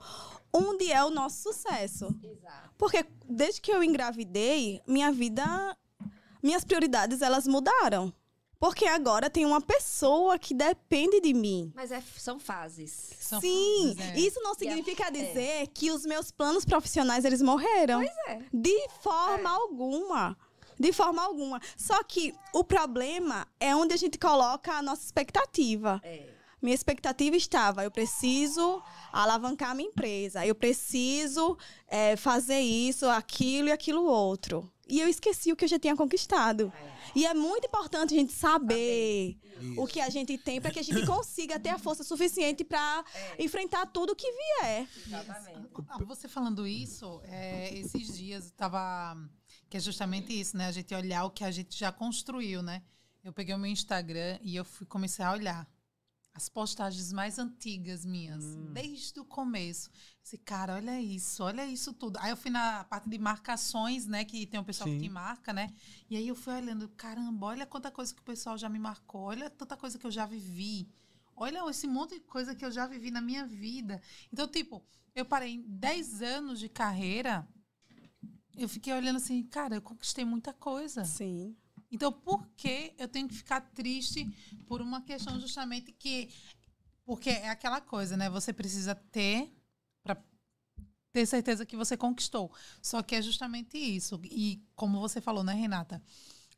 onde é o nosso sucesso. Exato. Porque desde que eu engravidei, minha vida minhas prioridades elas mudaram. Porque agora tem uma pessoa que depende de mim. Mas é, são fases. São Sim, fases, é. isso não significa é. dizer que os meus planos profissionais eles morreram. Pois é. De forma é. alguma. De forma alguma. Só que o problema é onde a gente coloca a nossa expectativa. É. Minha expectativa estava, eu preciso alavancar minha empresa, eu preciso é, fazer isso, aquilo e aquilo outro e eu esqueci o que eu já tinha conquistado. E é muito importante a gente saber o que a gente tem para que a gente consiga ter a força suficiente para é. enfrentar tudo que vier. Exatamente. Você falando isso, é, esses dias estava que é justamente isso, né? A gente olhar o que a gente já construiu, né? Eu peguei o meu Instagram e eu fui, comecei a olhar as postagens mais antigas minhas, hum. desde o começo. Esse cara, olha isso, olha isso tudo. Aí eu fui na parte de marcações, né? Que tem um pessoal Sim. que te marca, né? E aí eu fui olhando, caramba, olha quanta coisa que o pessoal já me marcou, olha tanta coisa que eu já vivi. Olha esse monte de coisa que eu já vivi na minha vida. Então, tipo, eu parei em 10 anos de carreira eu fiquei olhando assim, cara, eu conquistei muita coisa. Sim. Então, por que eu tenho que ficar triste por uma questão justamente que. Porque é aquela coisa, né? Você precisa ter ter certeza que você conquistou. Só que é justamente isso. E como você falou, né, Renata?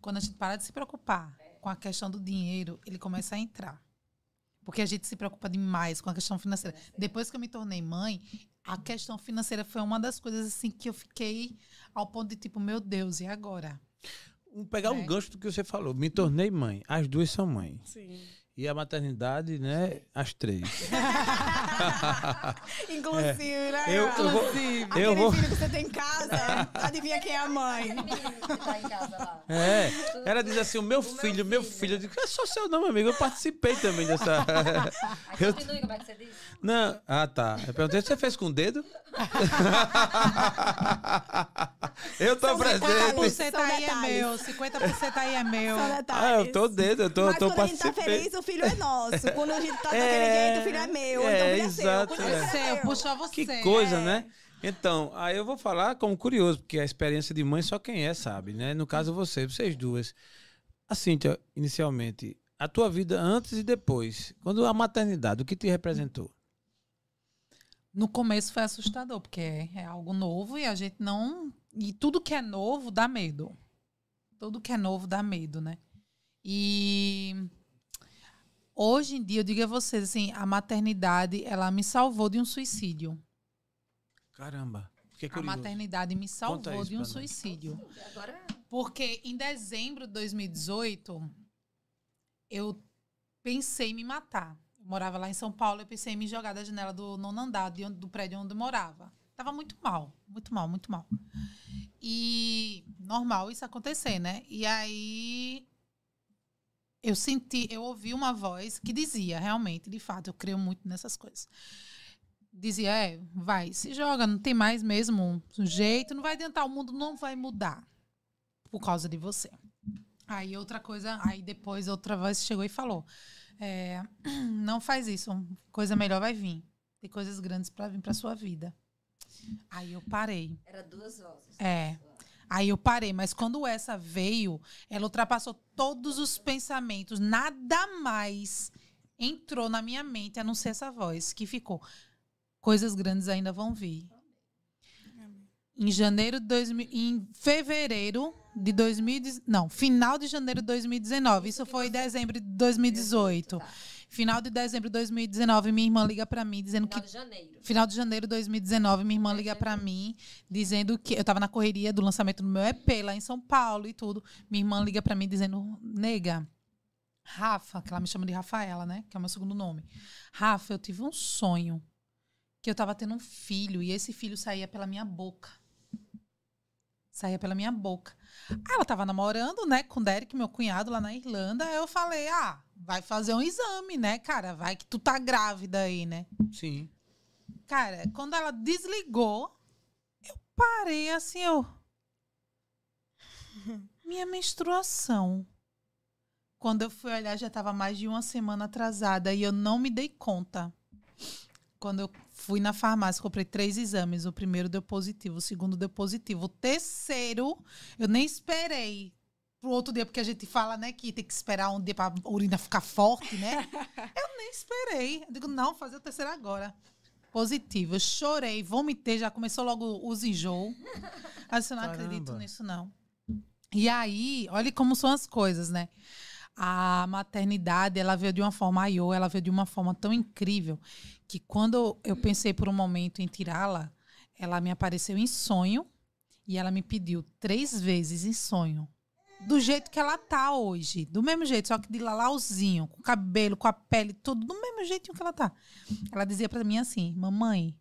Quando a gente para de se preocupar com a questão do dinheiro, ele começa a entrar. Porque a gente se preocupa demais com a questão financeira. Depois que eu me tornei mãe, a questão financeira foi uma das coisas assim que eu fiquei ao ponto de tipo, meu Deus, e agora? Pegar é. um gancho do que você falou. Me tornei mãe. As duas são mães. Sim. E a maternidade, né? As três. Inclusive, é. né? Eu, eu vou, Aquele eu vou... filho que você tem em casa, adivinha quem é a mãe? tá em casa lá. É. Ela diz assim: o meu o filho, meu filho. filho. Eu digo, é só seu nome, amigo. Eu participei também dessa. eu... Continue, como é que você diz? Não, ah, tá. Eu perguntei se você fez com o dedo. eu tô São presente. 50% aí é meu, 50% aí é meu. Ah, eu tô dentro, eu tô, Mas tô quando a gente tá feliz, o filho é nosso. Quando a gente tá é, daquele jeito, o filho é meu. É, então o filho exato, é seu. É. Puxa você. Que coisa, né? Então, aí eu vou falar como curioso, porque a experiência de mãe só quem é sabe, né? No caso você, vocês duas. A Cíntia, inicialmente, a tua vida antes e depois, quando a maternidade, o que te representou? No começo foi assustador, porque é, é algo novo e a gente não. E tudo que é novo dá medo. Tudo que é novo dá medo, né? E hoje em dia, eu digo a vocês, assim, a maternidade, ela me salvou de um suicídio. Caramba. A maternidade me salvou de um suicídio. Porque em dezembro de 2018, eu pensei em me matar. Eu morava lá em São Paulo, eu pensei em me jogar da janela do nono andar onde, do prédio onde eu morava. Tava muito mal, muito mal, muito mal. E normal isso acontecer, né? E aí eu senti, eu ouvi uma voz que dizia, realmente, de fato, eu creio muito nessas coisas. Dizia, é, vai, se joga, não tem mais mesmo um jeito, não vai adiantar, o mundo não vai mudar por causa de você. Aí outra coisa, aí depois outra voz chegou e falou: é, não faz isso, coisa melhor vai vir. Tem coisas grandes para vir para sua vida. Aí eu parei. Era duas vozes. É. Aí eu parei, mas quando essa veio, ela ultrapassou todos os pensamentos, nada mais entrou na minha mente a não ser essa voz que ficou. Coisas grandes ainda vão vir. Em janeiro de 2000, em fevereiro de 2000, não, final de janeiro de 2019. Isso foi em dezembro de 2018. Final de dezembro de 2019, minha irmã liga para mim dizendo final que. Final de janeiro. Final de janeiro de 2019, minha irmã liga para mim dizendo que. Eu tava na correria do lançamento do meu EP lá em São Paulo e tudo. Minha irmã liga para mim dizendo: Nega, Rafa, que ela me chama de Rafaela, né? Que é o meu segundo nome. Rafa, eu tive um sonho que eu tava tendo um filho e esse filho saía pela minha boca. Saía pela minha boca. Ela tava namorando, né, com o Derek, meu cunhado, lá na Irlanda. Aí eu falei, ah, vai fazer um exame, né, cara? Vai que tu tá grávida aí, né? Sim. Cara, quando ela desligou, eu parei assim, eu. Minha menstruação. Quando eu fui olhar, já estava mais de uma semana atrasada e eu não me dei conta. Quando eu fui na farmácia, comprei três exames. O primeiro deu positivo, o segundo deu positivo. O terceiro, eu nem esperei pro outro dia, porque a gente fala, né, que tem que esperar um dia pra urina ficar forte, né? eu nem esperei. Eu digo, não, fazer o terceiro agora. Positivo. Eu chorei, vomitei, já começou logo os enjoo. Mas eu não Caramba. acredito nisso, não. E aí, olha como são as coisas, né? a maternidade ela veio de uma forma aiô, ela veio de uma forma tão incrível que quando eu pensei por um momento em tirá-la, ela me apareceu em sonho e ela me pediu três vezes em sonho. Do jeito que ela tá hoje. Do mesmo jeito, só que de lalauzinho, com o cabelo, com a pele, tudo do mesmo jeitinho que ela tá. Ela dizia para mim assim: Mamãe,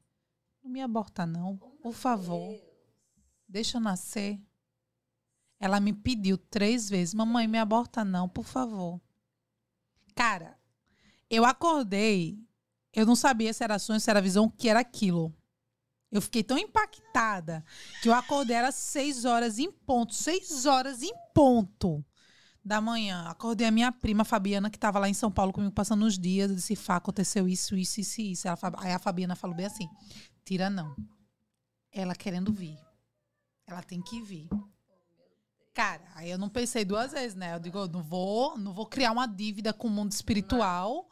não me aborta, não. Por favor. Deixa eu nascer. Ela me pediu três vezes: Mamãe, me aborta não, por favor. Cara, eu acordei, eu não sabia se era sonho, se era visão, o que era aquilo. Eu fiquei tão impactada que eu acordei, era seis horas em ponto, seis horas em ponto da manhã. Acordei a minha prima, Fabiana, que estava lá em São Paulo comigo passando os dias. Eu disse, Fá, aconteceu isso, isso, isso, isso. Ela, aí a Fabiana falou bem assim: tira não. Ela querendo vir. ela tem que vir. Cara, aí eu não pensei duas vezes, né? Eu digo, eu não vou, não vou criar uma dívida com o mundo espiritual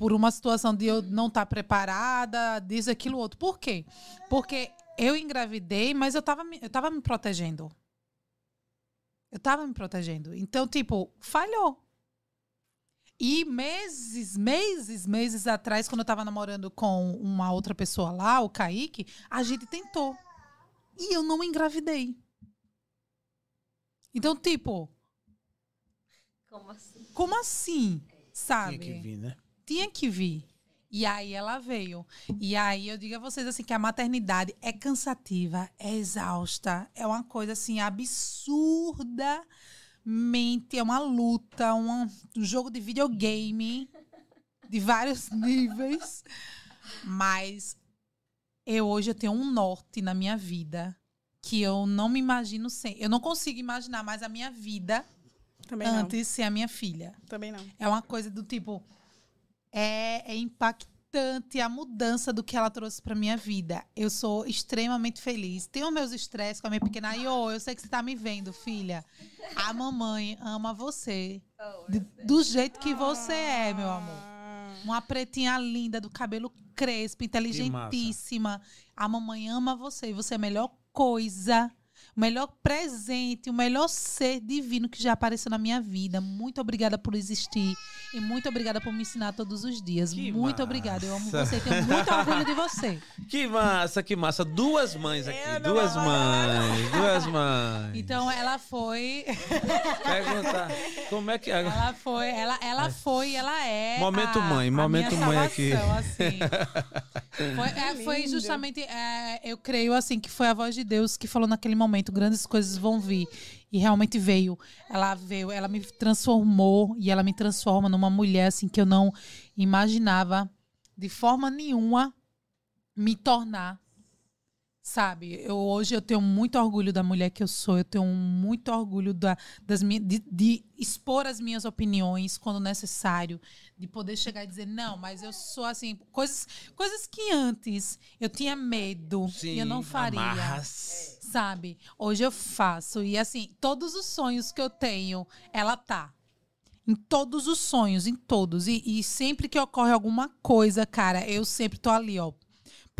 por uma situação de eu não estar tá preparada, diz aquilo outro. Por quê? Porque eu engravidei, mas eu tava, eu tava me protegendo. Eu tava me protegendo. Então, tipo, falhou. E meses, meses, meses atrás, quando eu tava namorando com uma outra pessoa lá, o Kaique, a gente tentou. E eu não engravidei. Então, tipo. Como assim? Como assim? Sabe? Tinha que vir, né? Tinha que vir. E aí ela veio. E aí eu digo a vocês assim que a maternidade é cansativa, é exausta, é uma coisa assim absurda mente, é uma luta, um, um jogo de videogame de vários níveis. Mas eu hoje eu tenho um norte na minha vida que eu não me imagino sem. Eu não consigo imaginar mais a minha vida Também antes não. sem a minha filha. Também não. É uma coisa do tipo. É, é impactante a mudança do que ela trouxe para minha vida. Eu sou extremamente feliz. Tenho meus estresses com a minha pequena Iô, eu sei que você tá me vendo, filha. A mamãe ama você. Oh, de, do jeito que você é, meu amor. Uma pretinha linda, do cabelo crespo, inteligentíssima. A mamãe ama você. Você é a melhor coisa o melhor presente, o melhor ser divino que já apareceu na minha vida. Muito obrigada por existir e muito obrigada por me ensinar todos os dias. Que muito massa. obrigada. Eu amo você, tenho muito orgulho de você. Que massa, que massa. Duas mães aqui, duas mães, duas mães. Então ela foi, Perguntar, como é que... ela foi, ela, ela foi, ela é. Momento a- mãe, a momento minha mãe aqui. assim. Foi, é, foi justamente, é, eu creio assim que foi a voz de Deus que falou naquele momento, grandes coisas vão vir. E realmente veio. Ela veio, ela me transformou e ela me transforma numa mulher assim que eu não imaginava de forma nenhuma me tornar. Sabe, eu, hoje eu tenho muito orgulho da mulher que eu sou, eu tenho muito orgulho da, das minhas, de, de expor as minhas opiniões quando necessário, de poder chegar e dizer, não, mas eu sou assim, coisas, coisas que antes eu tinha medo e eu não faria amarras. sabe? Hoje eu faço. E assim, todos os sonhos que eu tenho, ela tá. Em todos os sonhos, em todos. E, e sempre que ocorre alguma coisa, cara, eu sempre tô ali, ó.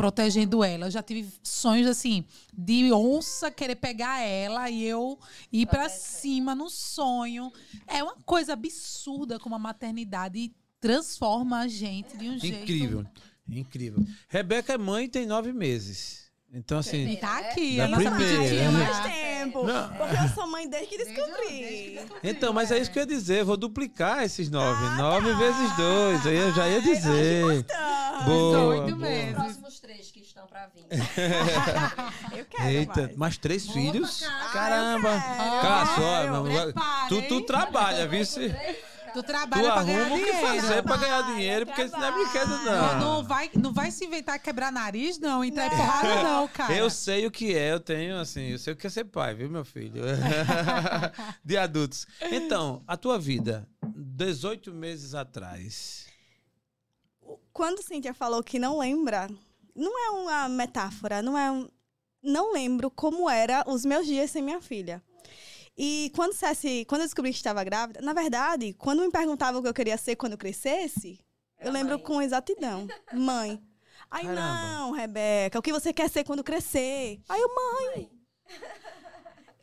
Protegendo ela. Eu já tive sonhos assim, de onça querer pegar ela e eu ir pra cima no sonho. É uma coisa absurda como a maternidade transforma a gente de um jeito. Incrível, incrível. Rebeca é mãe e tem nove meses. Então, E assim, tá aqui, Da ela primeira, tá Tinha né? mais tempo. Não. Porque eu sou mãe desde que descobri. então, mas é isso que eu ia dizer. Vou duplicar esses nove. Ah, nove tá. vezes dois. Eu já ia dizer. Bastante. Boa, Oito boa. Os meses. próximos três que estão pra vir. Eu quero Eita, mais. mais três filhos? Caramba! Ah, Cássio, ó, tu, tu trabalha, viu? Tu tu trabalha pra ganhar arruma o que dinheiro. fazer pra ganhar dinheiro, porque isso não é brinquedo, Não, não. não vai, não vai se inventar quebrar nariz, não. Entrar em Não. porrada, não, cara. Eu sei o que é, eu tenho, assim, eu sei o que é ser pai, viu, meu filho? De adultos. Então, a tua vida, 18 meses atrás. Quando Cíntia falou que não lembra, não é uma metáfora, não é um. Não lembro como era os meus dias sem minha filha. E quando, Ceci, quando eu descobri que estava grávida, na verdade, quando me perguntavam o que eu queria ser quando eu crescesse, eu Era lembro mãe. com exatidão. Mãe. Ai, Caramba. não, Rebeca, o que você quer ser quando crescer? Aí eu, mãe.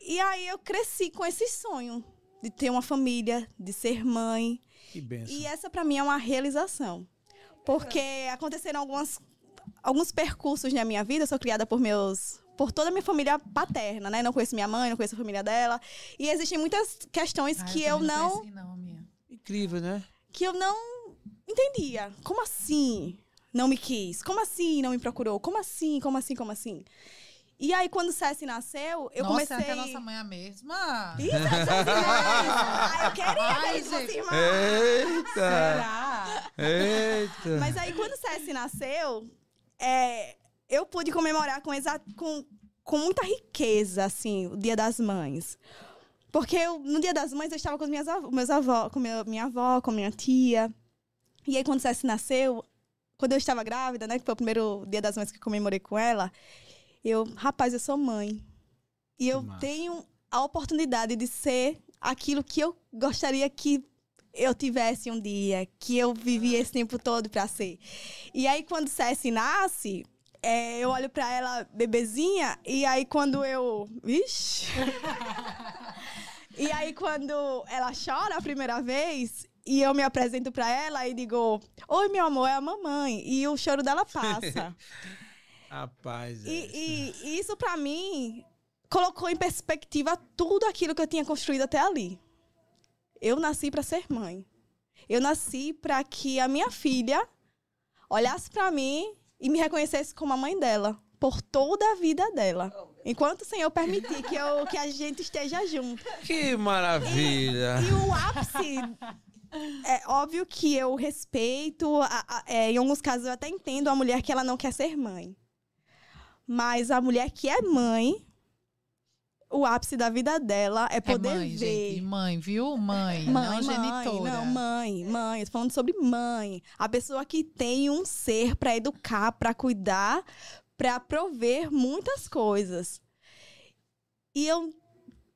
E aí eu cresci com esse sonho de ter uma família, de ser mãe. Que benção. E essa pra mim é uma realização. Porque aconteceram algumas, alguns percursos na minha vida. Eu sou criada por meus por toda a minha família paterna, né? Não conheço minha mãe, não conheço a família dela. E existem muitas questões Ah, que eu também não conheci, não, minha. Incrível, né? que eu não entendia. Como assim não me quis? Como assim não me procurou? Como assim? Como assim? Como assim? E aí quando o Ceci nasceu, eu Nossa, comecei é que a nossa mãe é a mesma. Ceci, ah, eu queria que Ai, eles gente. irmãos. Eita! Será? Eita! Mas aí, quando o Ceci nasceu, é, eu pude comemorar com, exa com, com muita riqueza, assim, o Dia das Mães. Porque eu, no Dia das Mães eu estava com minhas avó, meus avó, com meu, minha avó, com minha tia. E aí, quando Ceci nasceu, quando eu estava grávida, né, que foi o primeiro Dia das Mães que eu comemorei com ela, eu, rapaz, eu sou mãe. E eu tenho a oportunidade de ser aquilo que eu gostaria que eu tivesse um dia, que eu vivi esse tempo todo para ser. E aí, quando Cessi nasce, é, eu olho para ela bebezinha, e aí quando eu. Vixe! e aí, quando ela chora a primeira vez, e eu me apresento para ela e digo: Oi, meu amor, é a mamãe. E o choro dela passa. Rapaz. E, e, e isso para mim colocou em perspectiva tudo aquilo que eu tinha construído até ali. Eu nasci para ser mãe. Eu nasci para que a minha filha olhasse para mim e me reconhecesse como a mãe dela por toda a vida dela. Enquanto o Senhor permitir que, eu, que a gente esteja junto. Que maravilha! E, e o ápice. É óbvio que eu respeito, a, a, é, em alguns casos eu até entendo a mulher que ela não quer ser mãe. Mas a mulher que é mãe, o ápice da vida dela é poder é mãe, ver. Gente, mãe, viu? Mãe, mãe não genitora. Não, mãe, mãe. Estou falando sobre mãe. A pessoa que tem um ser para educar, para cuidar, para prover muitas coisas. E eu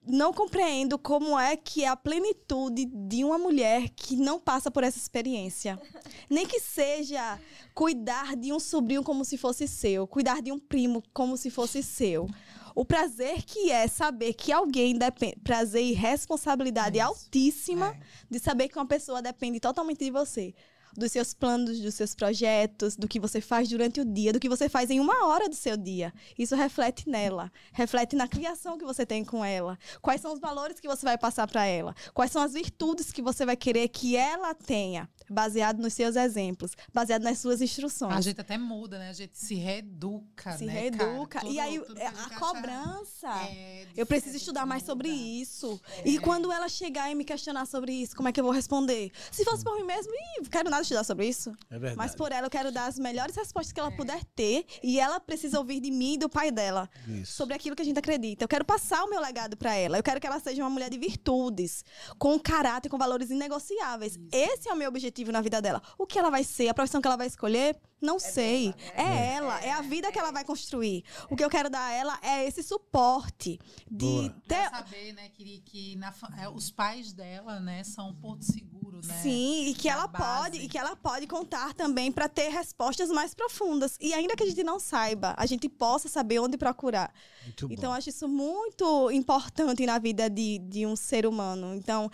não compreendo como é que é a plenitude de uma mulher que não passa por essa experiência. Nem que seja cuidar de um sobrinho como se fosse seu, cuidar de um primo como se fosse seu o prazer que é saber que alguém depende, prazer e responsabilidade Isso. altíssima é. de saber que uma pessoa depende totalmente de você dos seus planos, dos seus projetos, do que você faz durante o dia, do que você faz em uma hora do seu dia. Isso reflete nela, reflete na criação que você tem com ela. Quais são os valores que você vai passar para ela? Quais são as virtudes que você vai querer que ela tenha? Baseado nos seus exemplos, baseado nas suas instruções. A gente até muda, né? A gente se reeduca, se né, reeduca. E aí, a, a cobrança. É eu preciso estudar mais sobre isso. É. E quando ela chegar e me questionar sobre isso, como é que eu vou responder? Se fosse por mim mesmo, ih, quero nada estudar sobre isso. É verdade. Mas por ela eu quero dar as melhores respostas que ela é. puder ter. E ela precisa ouvir de mim e do pai dela. Isso. Sobre aquilo que a gente acredita. Eu quero passar o meu legado para ela. Eu quero que ela seja uma mulher de virtudes, com caráter, com valores inegociáveis. Isso. Esse é o meu objetivo na vida dela. O que ela vai ser, a profissão que ela vai escolher, não é sei. Dela, né? É, ela, é, é, a vida que ela é. vai construir. O que eu quero dar a ela é esse suporte de Boa. ter saber, né, que, que na, é, os pais dela, né, são um ponto seguro, né? Sim, e que ela base. pode, e que ela pode contar também para ter respostas mais profundas. E ainda que a gente não saiba, a gente possa saber onde procurar. Muito então, bom. acho isso muito importante na vida de, de um ser humano. Então,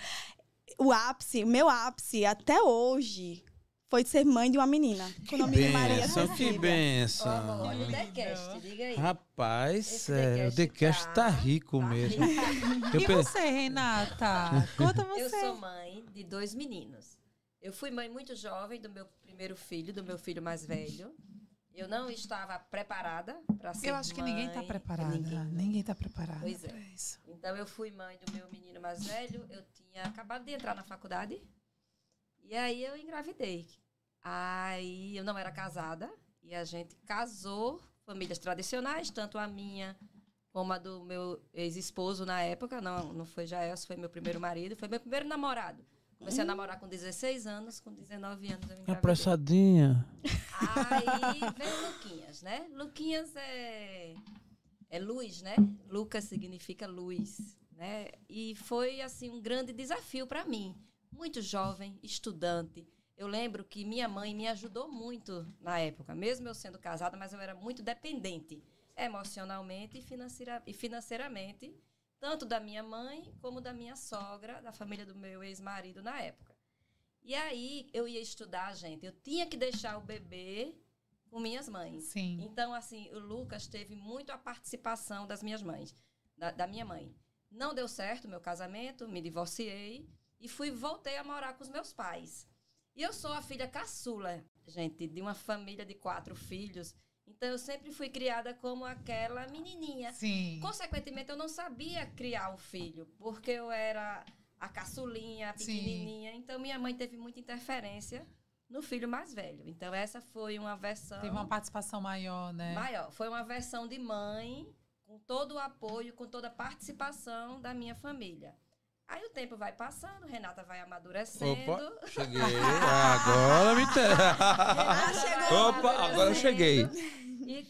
o ápice, meu ápice até hoje, foi de ser mãe de uma menina. Com o nome benção, de Maria Cecília. Que benção. Olha o TheCast, diga aí. Rapaz, é, o TheCast tá, tá rico tá mesmo. e você, Renata? Conta você. Eu sou mãe de dois meninos. Eu fui mãe muito jovem do meu primeiro filho, do meu filho mais velho. Eu não estava preparada para ser mãe. Eu acho que ninguém está preparada. Ninguém, ninguém está preparado. Pois é. Então eu fui mãe do meu menino mais velho. Eu tinha acabado de entrar na faculdade. E aí eu engravidei. Aí eu não era casada e a gente casou, famílias tradicionais, tanto a minha como a do meu ex-esposo na época. Não, não foi Jaelso, foi meu primeiro marido, foi meu primeiro namorado. Comecei a namorar com 16 anos, com 19 anos eu engravidei. Apressadinha. Aí veio Luquinhas, né? Luquinhas é, é luz, né? Lucas significa luz, né? E foi, assim, um grande desafio para mim muito jovem, estudante. Eu lembro que minha mãe me ajudou muito na época, mesmo eu sendo casada, mas eu era muito dependente emocionalmente e, financeira, e financeiramente, tanto da minha mãe como da minha sogra, da família do meu ex-marido na época. E aí eu ia estudar, gente. Eu tinha que deixar o bebê com minhas mães. Sim. Então, assim, o Lucas teve muito a participação das minhas mães, da, da minha mãe. Não deu certo o meu casamento, me divorciei e fui voltei a morar com os meus pais. E eu sou a filha caçula, gente, de uma família de quatro filhos. Então eu sempre fui criada como aquela menininha. Sim. Consequentemente eu não sabia criar um filho, porque eu era a caçulinha, a pequenininha. Sim. Então minha mãe teve muita interferência no filho mais velho. Então essa foi uma versão Teve uma participação maior, né? Maior, foi uma versão de mãe com todo o apoio, com toda a participação da minha família. Aí o tempo vai passando, Renata vai amadurecendo. Opa, cheguei. agora me Renata. Opa, agora eu cheguei. E,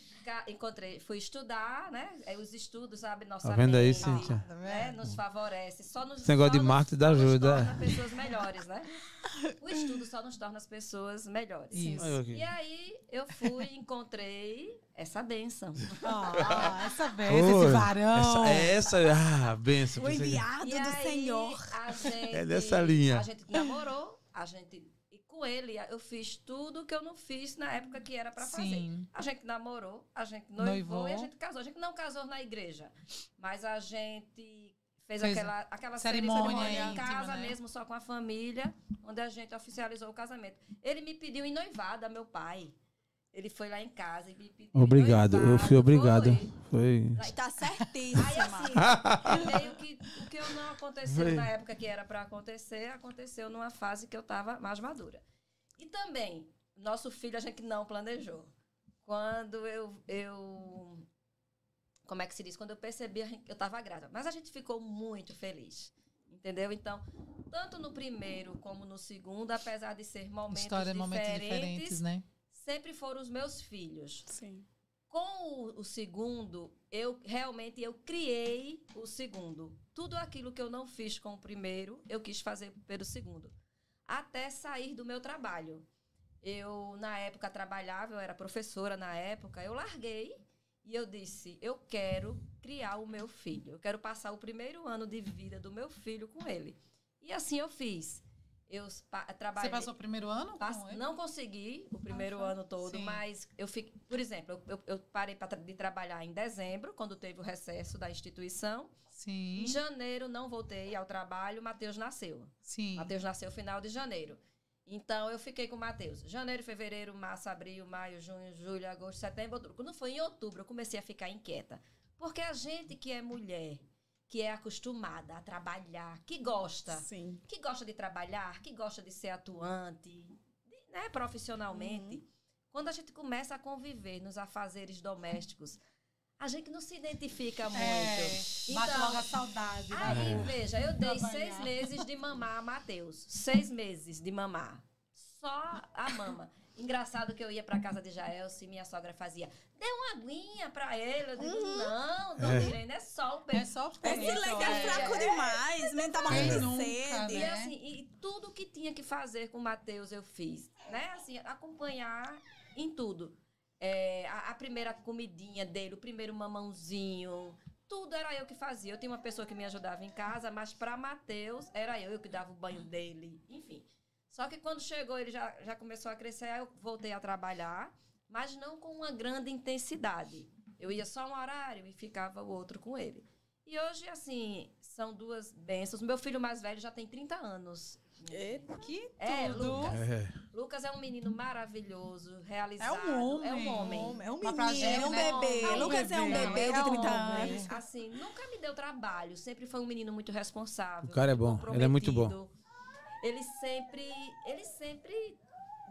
encontrei, fui estudar, né? Os estudos abrem nossa tá vendo aí, mente, Cíntia? né? Nos favorece. Só nos, Esse negócio só de marketing dá nos ajuda. torna pessoas melhores, né? O estudo só nos torna as pessoas melhores. Isso. Aí, aqui. E aí eu fui e encontrei essa benção. Ah, essa Oi, esse varão. Essa, essa ah, benção. O enviado do aí, Senhor. A gente, É dessa linha. A gente namorou, a gente. Com ele eu fiz tudo que eu não fiz na época que era pra fazer. A gente namorou, a gente noivou, Noivou. e a gente casou. A gente não casou na igreja, mas a gente fez, Fez aquela, aquela cerimônia cerimônia em casa né? mesmo, só com a família, onde a gente oficializou o casamento. Ele me pediu em noivada, meu pai. Ele foi lá em casa e me pediu. Obrigado, eu fui obrigado. foi. Foi. Tá Aí certíssima. assim, meio que o que eu não aconteceu Foi. na época que era para acontecer, aconteceu numa fase que eu estava mais madura. E também, nosso filho a gente não planejou. Quando eu, eu como é que se diz? Quando eu percebi, eu estava grávida. Mas a gente ficou muito feliz. Entendeu? Então, tanto no primeiro como no segundo, apesar de ser momentos, História, diferentes, momentos diferentes, né? Sempre foram os meus filhos. Sim. Com o, o segundo, eu realmente eu criei o segundo. Tudo aquilo que eu não fiz com o primeiro, eu quis fazer pelo segundo. Até sair do meu trabalho. Eu, na época, trabalhava, eu era professora na época, eu larguei e eu disse: eu quero criar o meu filho. Eu quero passar o primeiro ano de vida do meu filho com ele. E assim eu fiz. Eu pa- trabalhei. Você passou o primeiro ano Pass-? Não consegui o primeiro foi? ano todo, Sim. mas eu fiquei. Por exemplo, eu, eu- parei tra- de trabalhar em dezembro, quando teve o recesso da instituição. Sim, Em janeiro não voltei ao trabalho, Matheus nasceu. sim. Matheus nasceu final de janeiro. Então eu fiquei com o Matheus. Janeiro, fevereiro, março, abril, maio, junho, julho, agosto, setembro, outubro. Quando foi em outubro, eu comecei a ficar inquieta. Porque a gente que é mulher, que é acostumada a trabalhar, que gosta, Sim. que gosta de trabalhar, que gosta de ser atuante, de- né, profissionalmente, quando a gente começa a conviver nos afazeres domésticos, a gente não se identifica muito. É, bate Então, logo a saudade. né? Aí, veja, eu dei Trabalhar. seis meses de mamar a Matheus. Seis meses de mamar. Só a mama. Engraçado que eu ia pra casa de Jaelce e minha sogra fazia, dê uma aguinha pra ele. Eu digo, não, dona É. Irene, é só o É peito. só o Esse peito, leite é é. fraco demais. O menino tá morrendo de sede. E né? assim, e tudo que tinha que fazer com o Matheus eu fiz, né? Assim, acompanhar em tudo. É, a, a primeira comidinha dele, o primeiro mamãozinho, tudo era eu que fazia. Eu tinha uma pessoa que me ajudava em casa, mas para Matheus era eu, eu que dava o banho dele, enfim. Só que quando chegou, ele já, já começou a crescer, aí eu voltei a trabalhar, mas não com uma grande intensidade. Eu ia só um horário e ficava o outro com ele. E hoje, assim, são duas bênçãos. Meu filho mais velho já tem 30 anos. Eita. Que É, tudo. Lucas. É. Lucas é um menino maravilhoso, É realizado. um homem. É um homem. É um menino, é um né? bebê. É um Lucas é um bebê. É de um 30 homem. anos. Assim, nunca me deu trabalho. Sempre foi um menino muito responsável. O cara é bom, ele é muito bom. Ele sempre, ele sempre,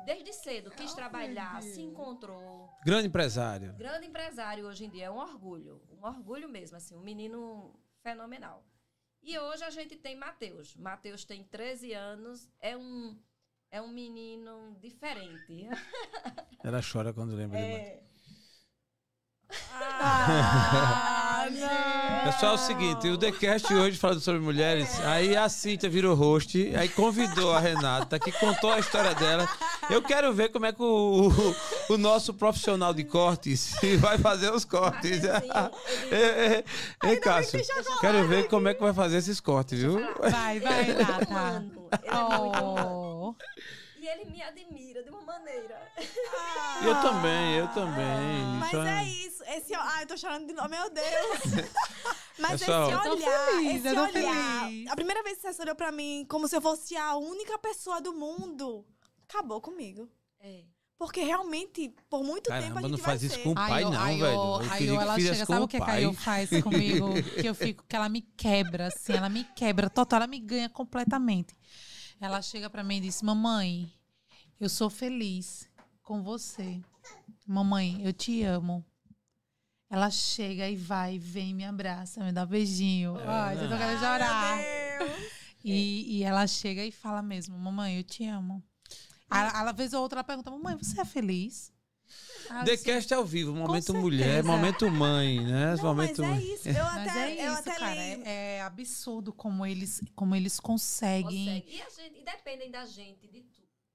desde cedo, quis trabalhar, se encontrou. Grande empresário. Grande empresário hoje em dia, é um orgulho. Um orgulho mesmo, assim, um menino fenomenal. E hoje a gente tem Matheus. Matheus tem 13 anos, é um, é um menino diferente. Ela chora quando lembra de Matheus. É, Ah, não. Pessoal, é o seguinte, o TheCast hoje falando sobre mulheres, aí a Cíntia virou host, aí convidou a Renata, que contou a história dela. Eu quero ver como é que o, o, o nosso profissional de cortes vai fazer os cortes. Ei, Cássio, quero ver como é que vai fazer esses cortes, viu? Vai, vai, Ele é. Oh. E ele me admira de uma maneira. Eu também, eu também. Mas Isso é isso. Esse, ai, eu tô chorando de novo. Meu Deus. Mas Pessoal- esse tô olhar, feliz, esse eu tô olhar. feliz. A primeira vez que você olhou pra mim como se eu fosse a única pessoa do mundo, acabou comigo. É. Porque realmente, por muito tempo, a Caramba, gente não vai faz isso ser. com o pai, eu- não, aí velho. eu- que ela chega, sabe o que, a. Caio faz comigo? que eu fico, que ela me quebra, assim, ela me quebra total, ela me ganha completamente. Ela chega pra mim e diz: Mamãe, eu sou feliz com você. Mamãe, eu te amo. Ela chega e vai, vem, me abraça, me dá um beijinho. Ai, você tô querendo chorar. Ai, meu Deus. E, e ela chega e fala mesmo, mamãe, eu te amo. A, a vez ou outra ela pergunta, mamãe, você é feliz? Ah, Decast ao vivo, momento mulher, momento mãe, né? Não, momento... mas é isso. Eu mas até, é isso, eu até cara. É, é, absurdo como eles, como eles conseguem. Consegue. E, a gente, e dependem da gente, de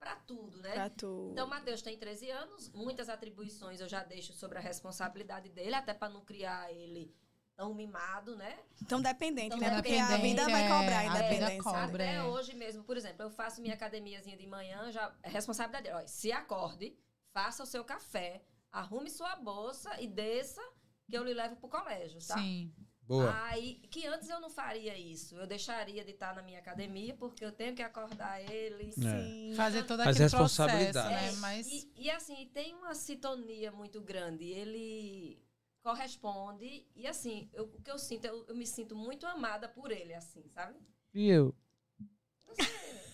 tudo. Pra tudo, né? Pra tudo. Então, Matheus tem 13 anos, muitas atribuições eu já deixo sobre a responsabilidade dele, até para não criar ele tão mimado, né? Tão dependente, Tão né? Porque a dependente, vida vai é, cobrar a a vida independência. cobra. Até é. hoje mesmo, por exemplo, eu faço minha academiazinha de manhã, já é responsabilidade dele. Olha, se acorde, faça o seu café, arrume sua bolsa e desça que eu lhe levo pro colégio, tá? Sim. Boa. Aí, que antes eu não faria isso. Eu deixaria de estar na minha academia, porque eu tenho que acordar ele. É. Sim. Fazer todo Mas aquele responsabilidade. processo, né? É, Mas e, e assim, tem uma sintonia muito grande. Ele corresponde. E assim, eu- o que eu sinto, eu, eu me sinto muito amada por ele, assim, sabe? E eu?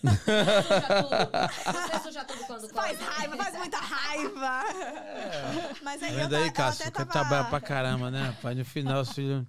Você suja tudo. Você suja tudo quando Faz come. raiva, faz muita raiva. Mas aí eu, vendo eu Cássio? até Quer tava... trabalhar pra caramba, né, rapaz? No final, os filhos.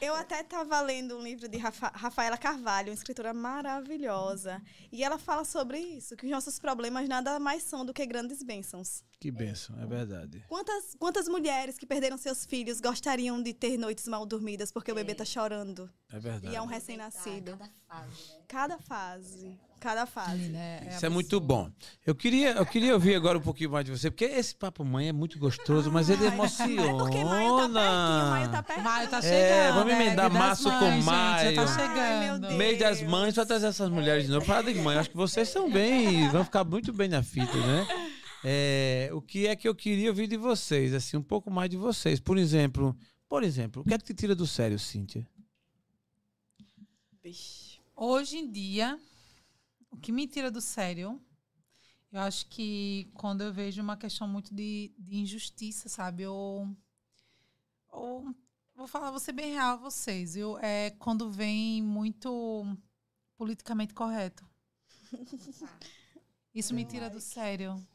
Eu até estava lendo um livro de Rafa- Rafaela Carvalho, uma escritora maravilhosa. E ela fala sobre isso, que os nossos problemas nada mais são do que grandes bênçãos. Que bênção, é verdade. Quantas, quantas mulheres que perderam seus filhos gostariam de ter noites mal dormidas porque o bebê É. tá chorando? É verdade. E é um recém-nascido. Cada fase, né? Cada fase. Cada fase. né, Isso é muito bom. Eu queria, eu queria ouvir agora um pouquinho mais de você, porque esse papo mãe é muito gostoso, mas ele Ai, emociona. É porque maio tá pertinho, maio tá pertinho. Maio tá É, chegando. vamos é, emendar das março com Mães, gente, maio. Já tá Ai, meu chegando. Deus. Mês das mães, só trazer essas mulheres de novo. Fala de mãe, acho que vocês estão bem, vão ficar muito bem na fita, né? É, o que é que eu queria ouvir de vocês, assim, um pouco mais de vocês. Por exemplo, por exemplo, o que é que te tira do sério, Cíntia? Hoje em dia, o que me tira do sério, eu acho que quando eu vejo uma questão muito de, de injustiça, sabe? Ou, ou vou falar, vou ser bem real a vocês, viu? É quando vem muito politicamente correto. Isso me tira do sério.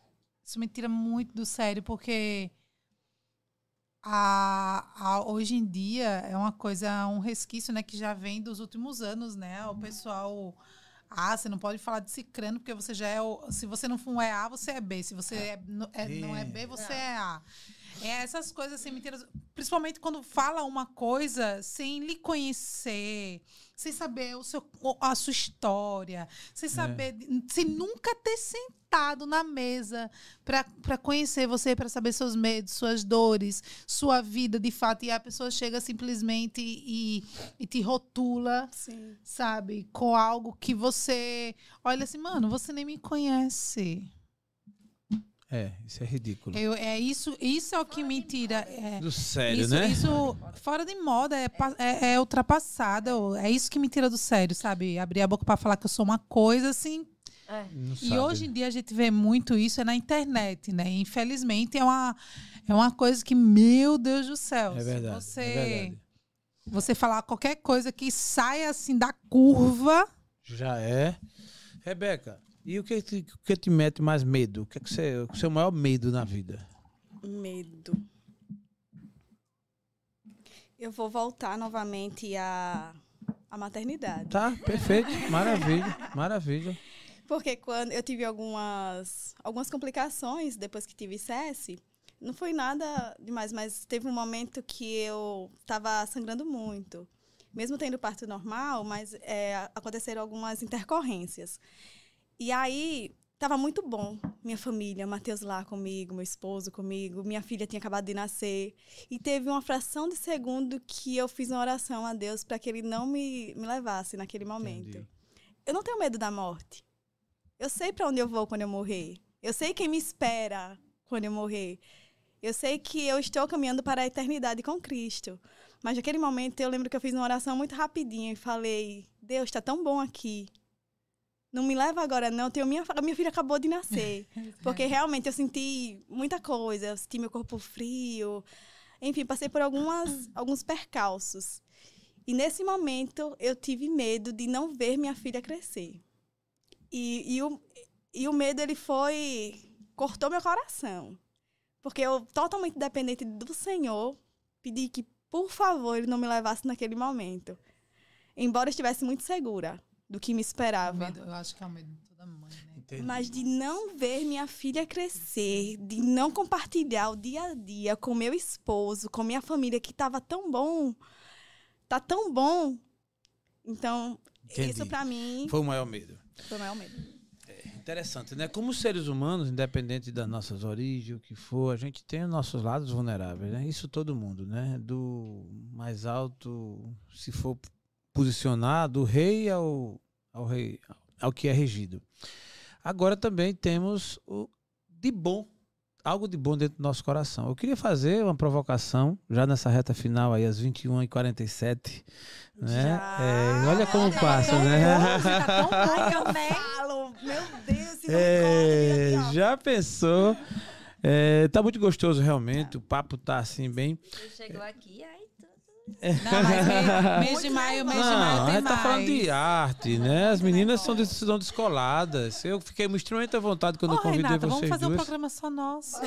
Isso me tira muito do sério, porque a, a- hoje em dia é uma coisa, um resquício, né, que já vem dos últimos anos, né? O pessoal. Ah, você não pode falar de cicrano, porque você já é. O, se você não é A, você é B. Se você é, não, é, não é B, você é A. É essas coisas assim, mentiras. Principalmente quando fala uma coisa sem lhe conhecer, sem saber o seu, a sua história, sem saber, de- sem nunca ter sentado na mesa para conhecer você, para saber seus medos, suas dores, sua vida de fato. E a pessoa chega simplesmente e, e te rotula, Sim. sabe? Com algo que você olha assim, mano, você nem me conhece. É, isso é ridículo. Eu, é isso, isso é o que me tira. É, Do sério, isso, né? isso fora de moda, é, é, é ultrapassado. É isso que me tira do sério, sabe? Abrir a boca para falar que eu sou uma coisa assim. É. E hoje em dia a gente vê muito isso é na internet, né? Infelizmente é uma, é uma coisa que, meu Deus do céu. É verdade. Você, É verdade. você falar qualquer coisa que saia assim da curva. Já é. Rebeca, e o que te, o que te mete mais medo? O que é que você, o seu maior medo na vida? Medo. Eu vou voltar novamente à, à maternidade. Tá, perfeito. Maravilha, maravilha. Porque quando eu tive algumas, algumas complicações depois que tive CS, não foi nada demais, mas teve um momento que eu estava sangrando muito. Mesmo tendo parto normal, mas é, aconteceram algumas intercorrências. E aí, estava muito bom. Minha família, Matheus lá comigo, meu esposo comigo, minha filha tinha acabado de nascer. E teve uma fração de segundo que eu fiz uma oração a Deus para que ele não me, me levasse naquele momento. Entendi. Eu não tenho medo da morte. Eu sei para onde eu vou quando eu morrer. Eu sei quem me espera quando eu morrer. Eu sei que eu estou caminhando para a eternidade com Cristo. Mas naquele momento eu lembro que eu fiz uma oração muito rapidinha e falei: Deus, está tão bom aqui. Não me leva agora, não. Tenho minha, minha filha acabou de nascer. Porque realmente eu senti muita coisa. Eu senti meu corpo frio. Enfim, passei por algumas, alguns percalços. E nesse momento eu tive medo de não ver minha filha crescer. E, e, o, e o medo, ele foi. cortou meu coração. Porque eu, totalmente dependente do Senhor, pedi que, por favor, ele não me levasse naquele momento. Embora eu estivesse muito segura do que me esperava. medo, eu acho que é o medo de toda mãe, né? Entendi. Mas de não ver minha filha crescer, de não compartilhar o dia a dia com meu esposo, com minha família, que estava tão bom, tá tão bom. Então, Entendi. isso para mim. Foi o maior medo. Foi o maior medo. É interessante, né? Como seres humanos, independente das nossas origens, o que for, a gente tem os nossos lados vulneráveis, né? Isso todo mundo, né? Do mais alto, se for posicionar, do rei ao, ao rei, ao que é regido. Agora também temos o de bom, algo de bom dentro do nosso coração. Eu queria fazer uma provocação, já nessa reta final aí, às 21h47. Né? É, olha como passa, né? Tá eu falo, meu Deus, é, Já pensou? É, tá muito gostoso realmente, o papo tá assim bem. Chegou aqui, aí não, mas mês, de maio, mês não, de maio tem a gente tá falando de arte, né? As meninas são, de, são descoladas. Eu fiquei extremamente à vontade quando oh, eu convidei Renata, vocês vamos fazer duas. um programa só nosso.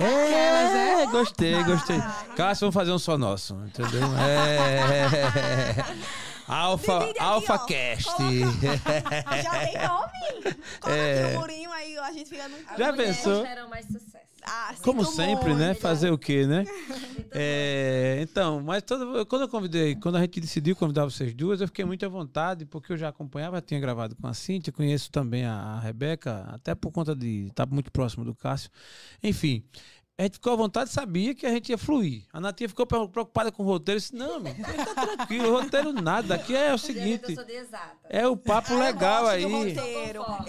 É, é gostei, gostei. Cássio, vamos fazer um só nosso, entendeu? É... Alfa, Alfa Cast. Já tem nome. Coloca é... aqui o murinho, aí a gente fica no... Já pensou? mais sucesso. Ah, Como sempre, né? Fazer o quê, né? é, então, mas todo, quando eu convidei, quando a gente decidiu convidar vocês duas, eu fiquei muito à vontade, porque eu já acompanhava, tinha gravado com a Cintia, conheço também a, a Rebeca, até por conta de estar muito próximo do Cássio. Enfim, a gente ficou à vontade, sabia que a gente ia fluir. A Natinha ficou preocupada com o roteiro. Eu disse, não, meu, tá tranquilo, roteiro nada. Aqui é o seguinte. É o papo legal aí.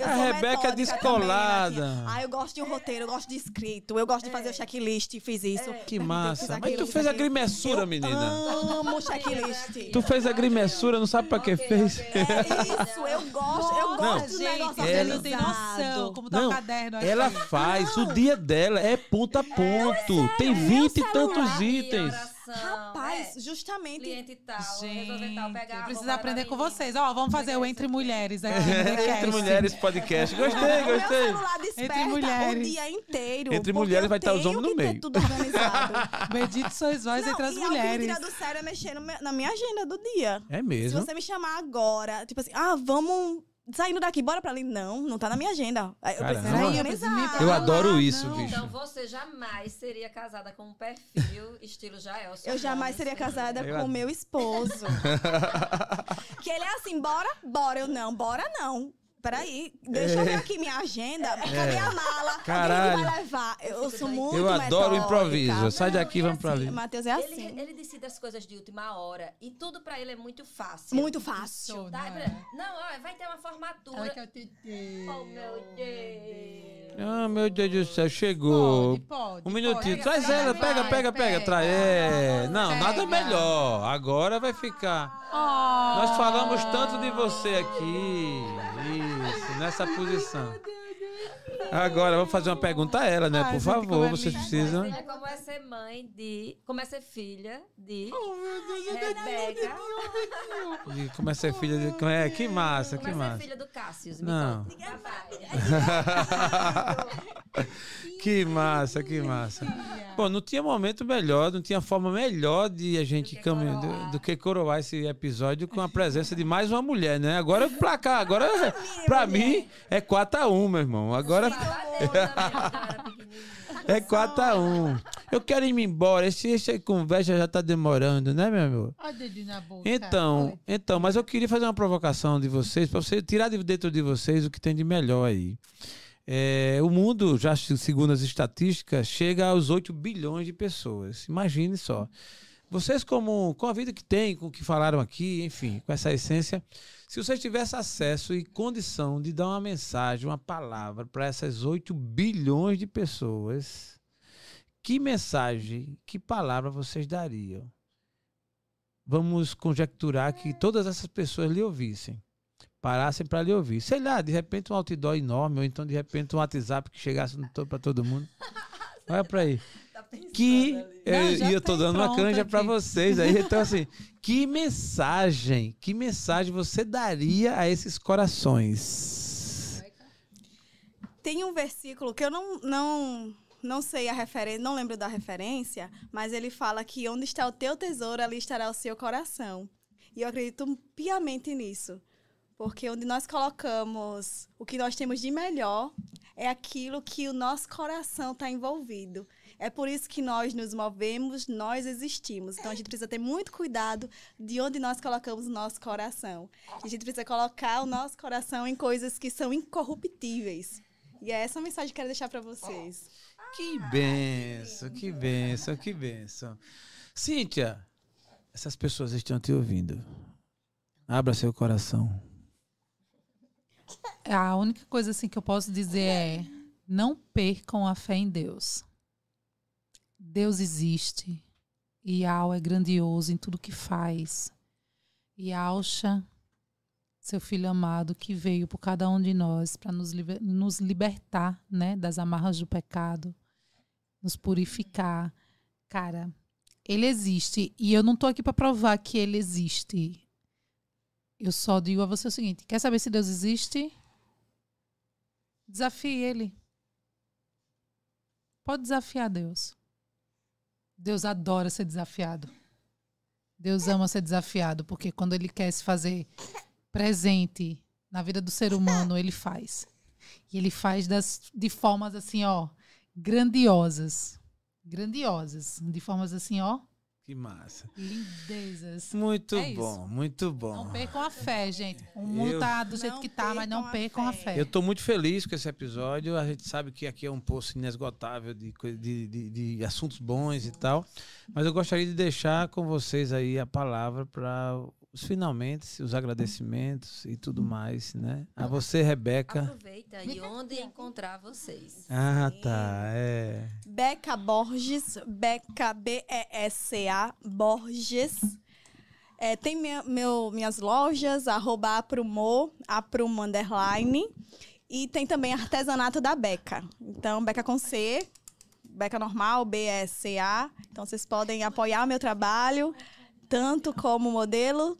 a Rebeca é descolada. Também, ah, eu gosto de um roteiro, eu gosto de escrito, eu gosto de fazer o checklist, fiz isso. É. Que massa. Mas tu fez a grimessura, menina. Amo checklist. Tu fez a grimessura, não sabe pra que fez. É isso, eu gosto, eu gosto do negócio ela não tem noção como tá o caderno aqui. Ela faz, o dia dela é ponta ponto. É, Tem vinte e tantos itens. Rapaz, é, justamente. Cliente tal, Gente, tal, pegar. Preciso aprender com vocês. Ó, vamos fazer o Entre Mulheres aqui. Entre Mulheres podcast. Gostei, gostei. Entre Mulheres. o dia inteiro. Entre Mulheres vai estar os homens no meio. tudo organizado. Bendito sois vós entre as e mulheres. E do sério é mexer na minha agenda do dia. É mesmo. Se você me chamar agora, tipo assim, ah, vamos saindo daqui, bora pra ali. Não, não tá na minha agenda. Eu preciso organizar. Eu adoro isso, não. bicho. Então você jamais seria casada com um perfil estilo Jael. Eu jamais seria casada eu com o meu esposo. que ele é assim, bora, bora. Eu não, bora não peraí, deixa eu ver aqui minha agenda. É. Cadê a mala? Caralho. Quem vai levar? Eu sou muito Eu adoro o improviso. Sai daqui, vamos pra ali. O Matheus é assim. Ele, ele, decide as coisas de última hora e tudo pra ele é muito fácil. Muito fácil. Tá? Não, ó, vai ter uma formatura. Ela quer ter... Oh, meu Deus. Ah, meu Deus do céu, chegou. Pode, pode, um minutinho. Pode. Traz ela, pega, pega, pega, traz. É. Não, nada melhor. Agora vai ficar. Oh. Nós falamos tanto de você aqui. Isso, nessa posição. Agora, vou fazer uma pergunta a ela, né? Por favor, vocês precisam. É como é ser mãe de. Como é ser filha de. Oh, meu Deus, Rebeca. De, como é ser filha de. É? Que massa, que massa. Como é ser filha do Cássio? Não. que massa, que massa. Bom, não tinha momento melhor, não tinha forma melhor de a gente caminhar do, do, que coroar esse episódio com a presença de mais uma mulher, né? Agora pra cá, agora pra mim é 4x1, meu irmão. Agora. É 4x1. Eu quero ir embora. Esse, esse conversa já tá demorando, né, meu amor? Então, então, mas eu queria fazer uma provocação de vocês, para você tirar de dentro de vocês o que tem de melhor aí. É, o mundo, já segundo as estatísticas, chega aos 8 bilhões de pessoas. Imagine só. Vocês, como, com a vida que têm, com o que falaram aqui, enfim, com essa essência, se vocês tivessem acesso e condição de dar uma mensagem, uma palavra para essas 8 bilhões de pessoas, que mensagem, que palavra vocês dariam? Vamos conjecturar que todas essas pessoas lhe ouvissem parassem para lhe ouvir. Sei lá, de repente um outdoor enorme, ou então de repente um WhatsApp que chegasse para todo mundo. Olha para aí. Tá que eu, e eu tô dando uma canja para vocês aí. Então, assim, que mensagem, que mensagem você daria a esses corações? Tem um versículo que eu não, não, não sei a referência, não lembro da referência, mas ele fala que onde está o teu tesouro, ali estará o seu coração. E eu acredito piamente nisso. Porque onde nós colocamos o que nós temos de melhor é aquilo que o nosso coração está envolvido. É por isso que nós nos movemos, nós existimos. Então a gente precisa ter muito cuidado de onde nós colocamos o nosso coração. A gente precisa colocar o nosso coração em coisas que são incorruptíveis. E é essa mensagem que eu quero deixar para vocês. Que benção, que benção, que benção. Cíntia, essas pessoas estão te ouvindo. Abra seu coração. A única coisa assim que eu posso dizer é: não percam a fé em Deus. Deus existe. E Al é grandioso em tudo que faz. E Alcha, seu filho amado, que veio por cada um de nós para nos, liber nos libertar né, das amarras do pecado, nos purificar. Cara, ele existe. E eu não estou aqui para provar que ele existe. Eu só digo a você o seguinte: quer saber se Deus existe? Desafie ele. Pode desafiar Deus. Deus adora ser desafiado. Deus ama ser desafiado, porque quando ele quer se fazer presente na vida do ser humano, ele faz. E ele faz das, de formas assim, ó, grandiosas. Grandiosas. De formas assim, ó, que massa. Lindezas. Muito é bom, isso. muito bom. Não percam a fé, gente. O mundo eu, tá do jeito que tá, mas não percam a fé. a fé. Eu tô muito feliz com esse episódio. A gente sabe que aqui é um poço inesgotável de, de, de, de assuntos bons e tal. Mas eu gostaria de deixar com vocês aí a palavra para os finalmente, os agradecimentos e tudo mais, né? A você, Rebeca. Aproveita e onde encontrar vocês. Ah, tá. É. Beca Borges, Beca B-E-S-A Borges. É, tem minha, meu, minhas lojas, arroba Aprumo, Aprumo Underline. E tem também artesanato da Beca. Então, Beca com C, Beca normal, B-E-C-A. Então, vocês podem apoiar meu trabalho, tanto como modelo,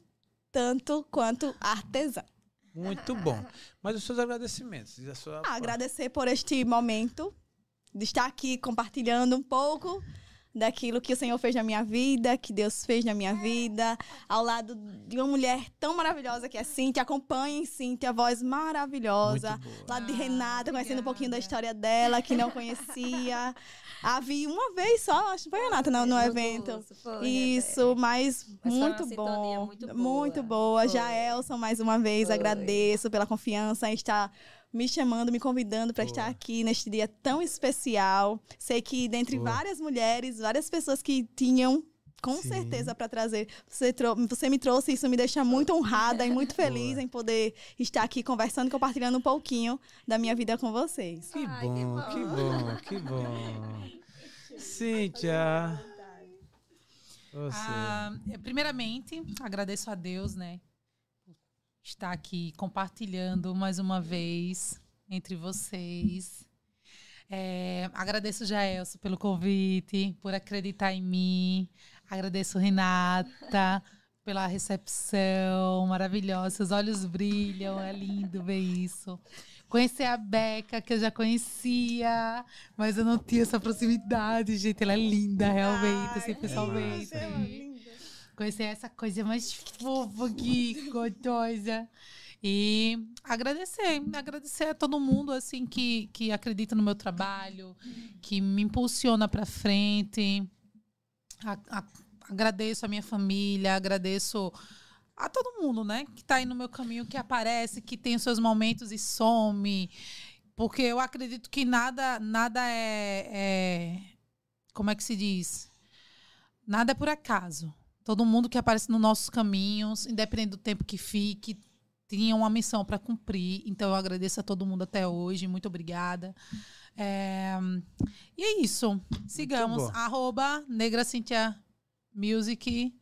tanto quanto artesã. Muito bom. Mas os seus agradecimentos? Sua... Ah, agradecer por este momento, de estar aqui compartilhando um pouco daquilo que o Senhor fez na minha vida, que Deus fez na minha vida, ao lado de uma mulher tão maravilhosa que é Cintia. Acompanhem Cintia, voz maravilhosa. Lado de Renata, conhecendo um pouquinho da história dela, que não conhecia. A vi uma vez só, acho que foi Renata no, no evento. Foi, Isso, mas, mas muito bom. Muito boa. Muito boa. Já Elson, mais uma vez, foi. agradeço pela confiança em estar me chamando, me convidando para estar aqui neste dia tão especial. Sei que dentre Boa. várias mulheres, várias pessoas que tinham com Sim. certeza para trazer. Você, você me trouxe, isso me deixa muito honrada e muito feliz Boa. em poder estar aqui conversando, compartilhando um pouquinho da minha vida com vocês. Que, Ai, bom, que bom, que bom, que bom. Cíntia. Você. Ah, primeiramente, agradeço a Deus, né, estar aqui compartilhando mais uma vez entre vocês. É, agradeço Jaelso pelo convite, por acreditar em mim. Agradeço Renata pela recepção maravilhosa. Seus olhos brilham, é lindo ver isso. Conhecer a Beca, que eu já conhecia, mas eu não tinha essa proximidade, gente. Ela é linda, realmente, Ai, assim, pessoalmente. É Conhecer essa coisa mais fofa que gostosa. E agradecer, agradecer a todo mundo assim que, que acredita no meu trabalho, que me impulsiona para frente. A, a, agradeço a minha família, agradeço a todo mundo, né, que está aí no meu caminho, que aparece, que tem os seus momentos e some, porque eu acredito que nada, nada é, é como é que se diz, nada é por acaso. Todo mundo que aparece nos nossos caminhos, independente do tempo que fique, tinha uma missão para cumprir. Então eu agradeço a todo mundo até hoje. Muito obrigada. É... E é isso. Sigamos. Arroba Negra Cintia Music.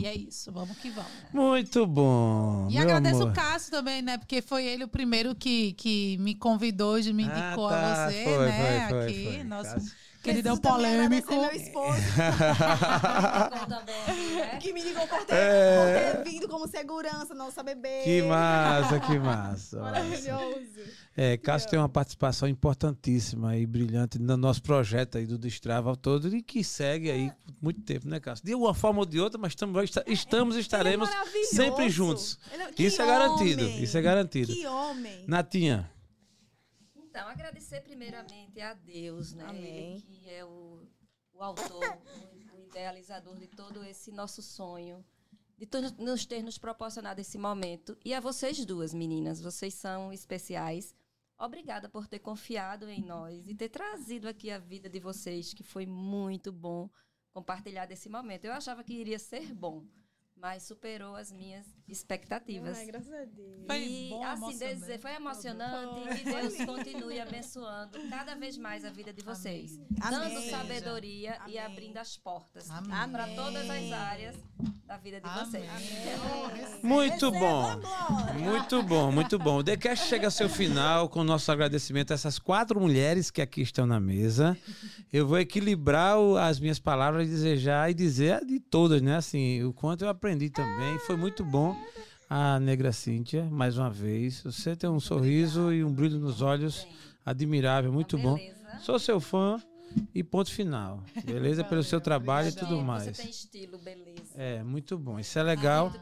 E é isso, vamos que vamos. Muito bom. E agradeço amor. o Cássio também, né? Porque foi ele o primeiro que, que me convidou, de me ah, indicou ah, tá. a você, foi, né? Foi, foi, aqui. Nosso... Queridão polêmico. Meu esposo. que me ligou por ter, é... por ter vindo como segurança, nossa bebê. Que massa, que massa. Maravilhoso. É, Cássio tem uma participação importantíssima e brilhante no nosso projeto aí do Destrava todo e que segue aí por muito tempo, né, Cássio? De uma forma ou de outra, mas estamos, estamos e estaremos é sempre juntos. É, isso é garantido. Isso é garantido. Que homem. Natinha. Então, agradecer primeiramente a Deus, né? Amém. Ele que é o, o autor, o, idealizador de todo esse nosso sonho de nos ter nos proporcionado esse momento. E a vocês duas, meninas, vocês são especiais. Obrigada por ter confiado em nós e ter trazido aqui a vida de vocês, que foi muito bom compartilhar desse momento. Eu achava que iria ser bom, mas superou as minhas expectativas. Ai, graças a Deus. Foi e bom, assim, dizer, foi emocionante foi. e que Deus continue abençoando cada vez mais a vida de vocês, Amém. dando Amém. sabedoria Amém. e abrindo as portas para todas as áreas da vida de vocês. Muito bom. Muito bom, muito bom. O TheCast chega ao seu final com o nosso agradecimento a essas quatro mulheres que aqui estão na mesa. Eu vou equilibrar as minhas palavras e desejar e dizer de todas, né? Assim, o quanto eu aprendi também. Foi muito bom. A negra Cíntia, mais uma vez. Você tem um sorriso e um brilho nos olhos admirável, muito bom. Sou seu fã. E ponto final. Beleza? Pelo seu trabalho e tudo mais. Você tem estilo, beleza. É, muito bom. Isso é legal.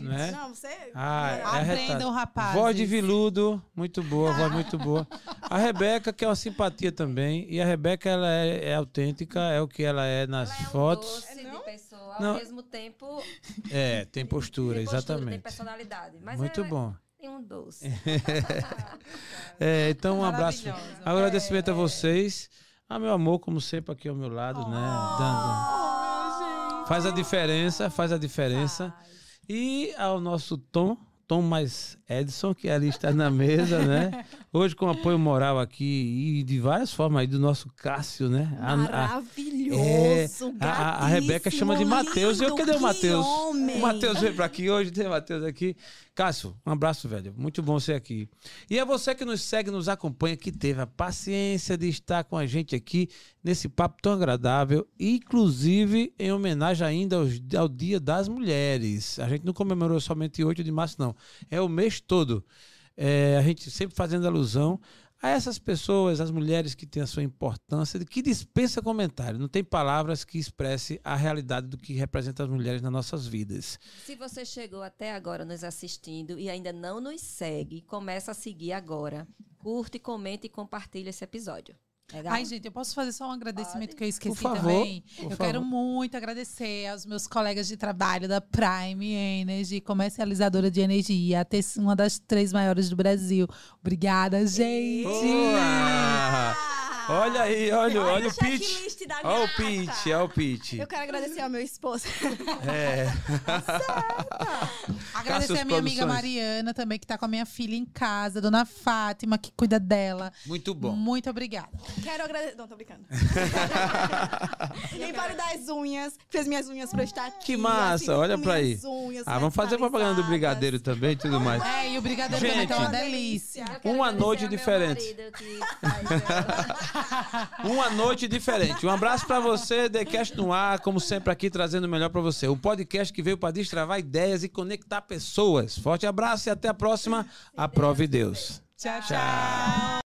Né? Não, você. Ah, é Aprendam, rapaz. Voz de viludo, muito boa, voz muito boa. A Rebeca, que é uma simpatia também. E a Rebeca, ela é, é autêntica, é o que ela é nas ela é um ao Não. mesmo tempo. É, tem postura, tem postura exatamente. Tem personalidade. Mas muito é, bom. Tem um doce. é, então, um abraço. Agradecimento é. a vocês. Ah, meu amor, como sempre, aqui ao meu lado, né? Dando. Faz a diferença, faz a diferença. E ao nosso Tom, Tom mais Edson, que ali está na mesa, né? Hoje com apoio moral aqui e de várias formas aí do nosso Cássio, né? Maravilhoso, é, a, a, Rebeca chama de Matheus. E eu, cadê o Matheus? O Matheus veio para aqui hoje, tem o Matheus aqui. Cássio, um abraço, velho. Muito bom ser aqui. E é você que nos segue, nos acompanha, que teve a paciência de estar com a gente aqui nesse papo tão agradável, inclusive em homenagem ainda ao Dia das Mulheres. A gente não comemorou somente 8 de março, não. É o mês todo. É, a gente sempre fazendo alusão a essas pessoas, as mulheres que têm a sua importância, que dispensa comentário. Não tem palavras que expresse a realidade do que representa as mulheres nas nossas vidas. Se você chegou até agora nos assistindo e ainda não nos segue, começa a seguir agora. Curte, comente e compartilhe esse episódio. Legal? Ai, gente, eu posso fazer só um agradecimento Pode. que eu esqueci favor, também? Eu favor. quero muito agradecer aos meus colegas de trabalho da Prime Energy, comercializadora de energia, uma das três maiores do Brasil. Obrigada, gente! Boa! Olha aí, olha, olha, olha o pitch. Olha o pitch, olha o pitch. Eu quero agradecer ao meu esposo. É. agradecer a minha amiga Mariana também, que está com a minha filha em casa, dona Fátima, que cuida dela. Muito bom. Muito obrigada. Quero agradecer. Não, tô brincando. e para das unhas, fez minhas unhas pra eu estar aqui. Que massa, assim, olha pra aí. Unhas, ah, vamos fazer propaganda do brigadeiro também e tudo mais. É, e o brigadeiro Gente, também tá uma delícia. Uma noite diferente. Uma noite diferente. Um abraço para você, TheCast no ar, como sempre aqui trazendo o melhor para você. O podcast que veio para destravar ideias e conectar pessoas. Forte abraço e até a próxima. Aprove Deus. Tchau, tchau.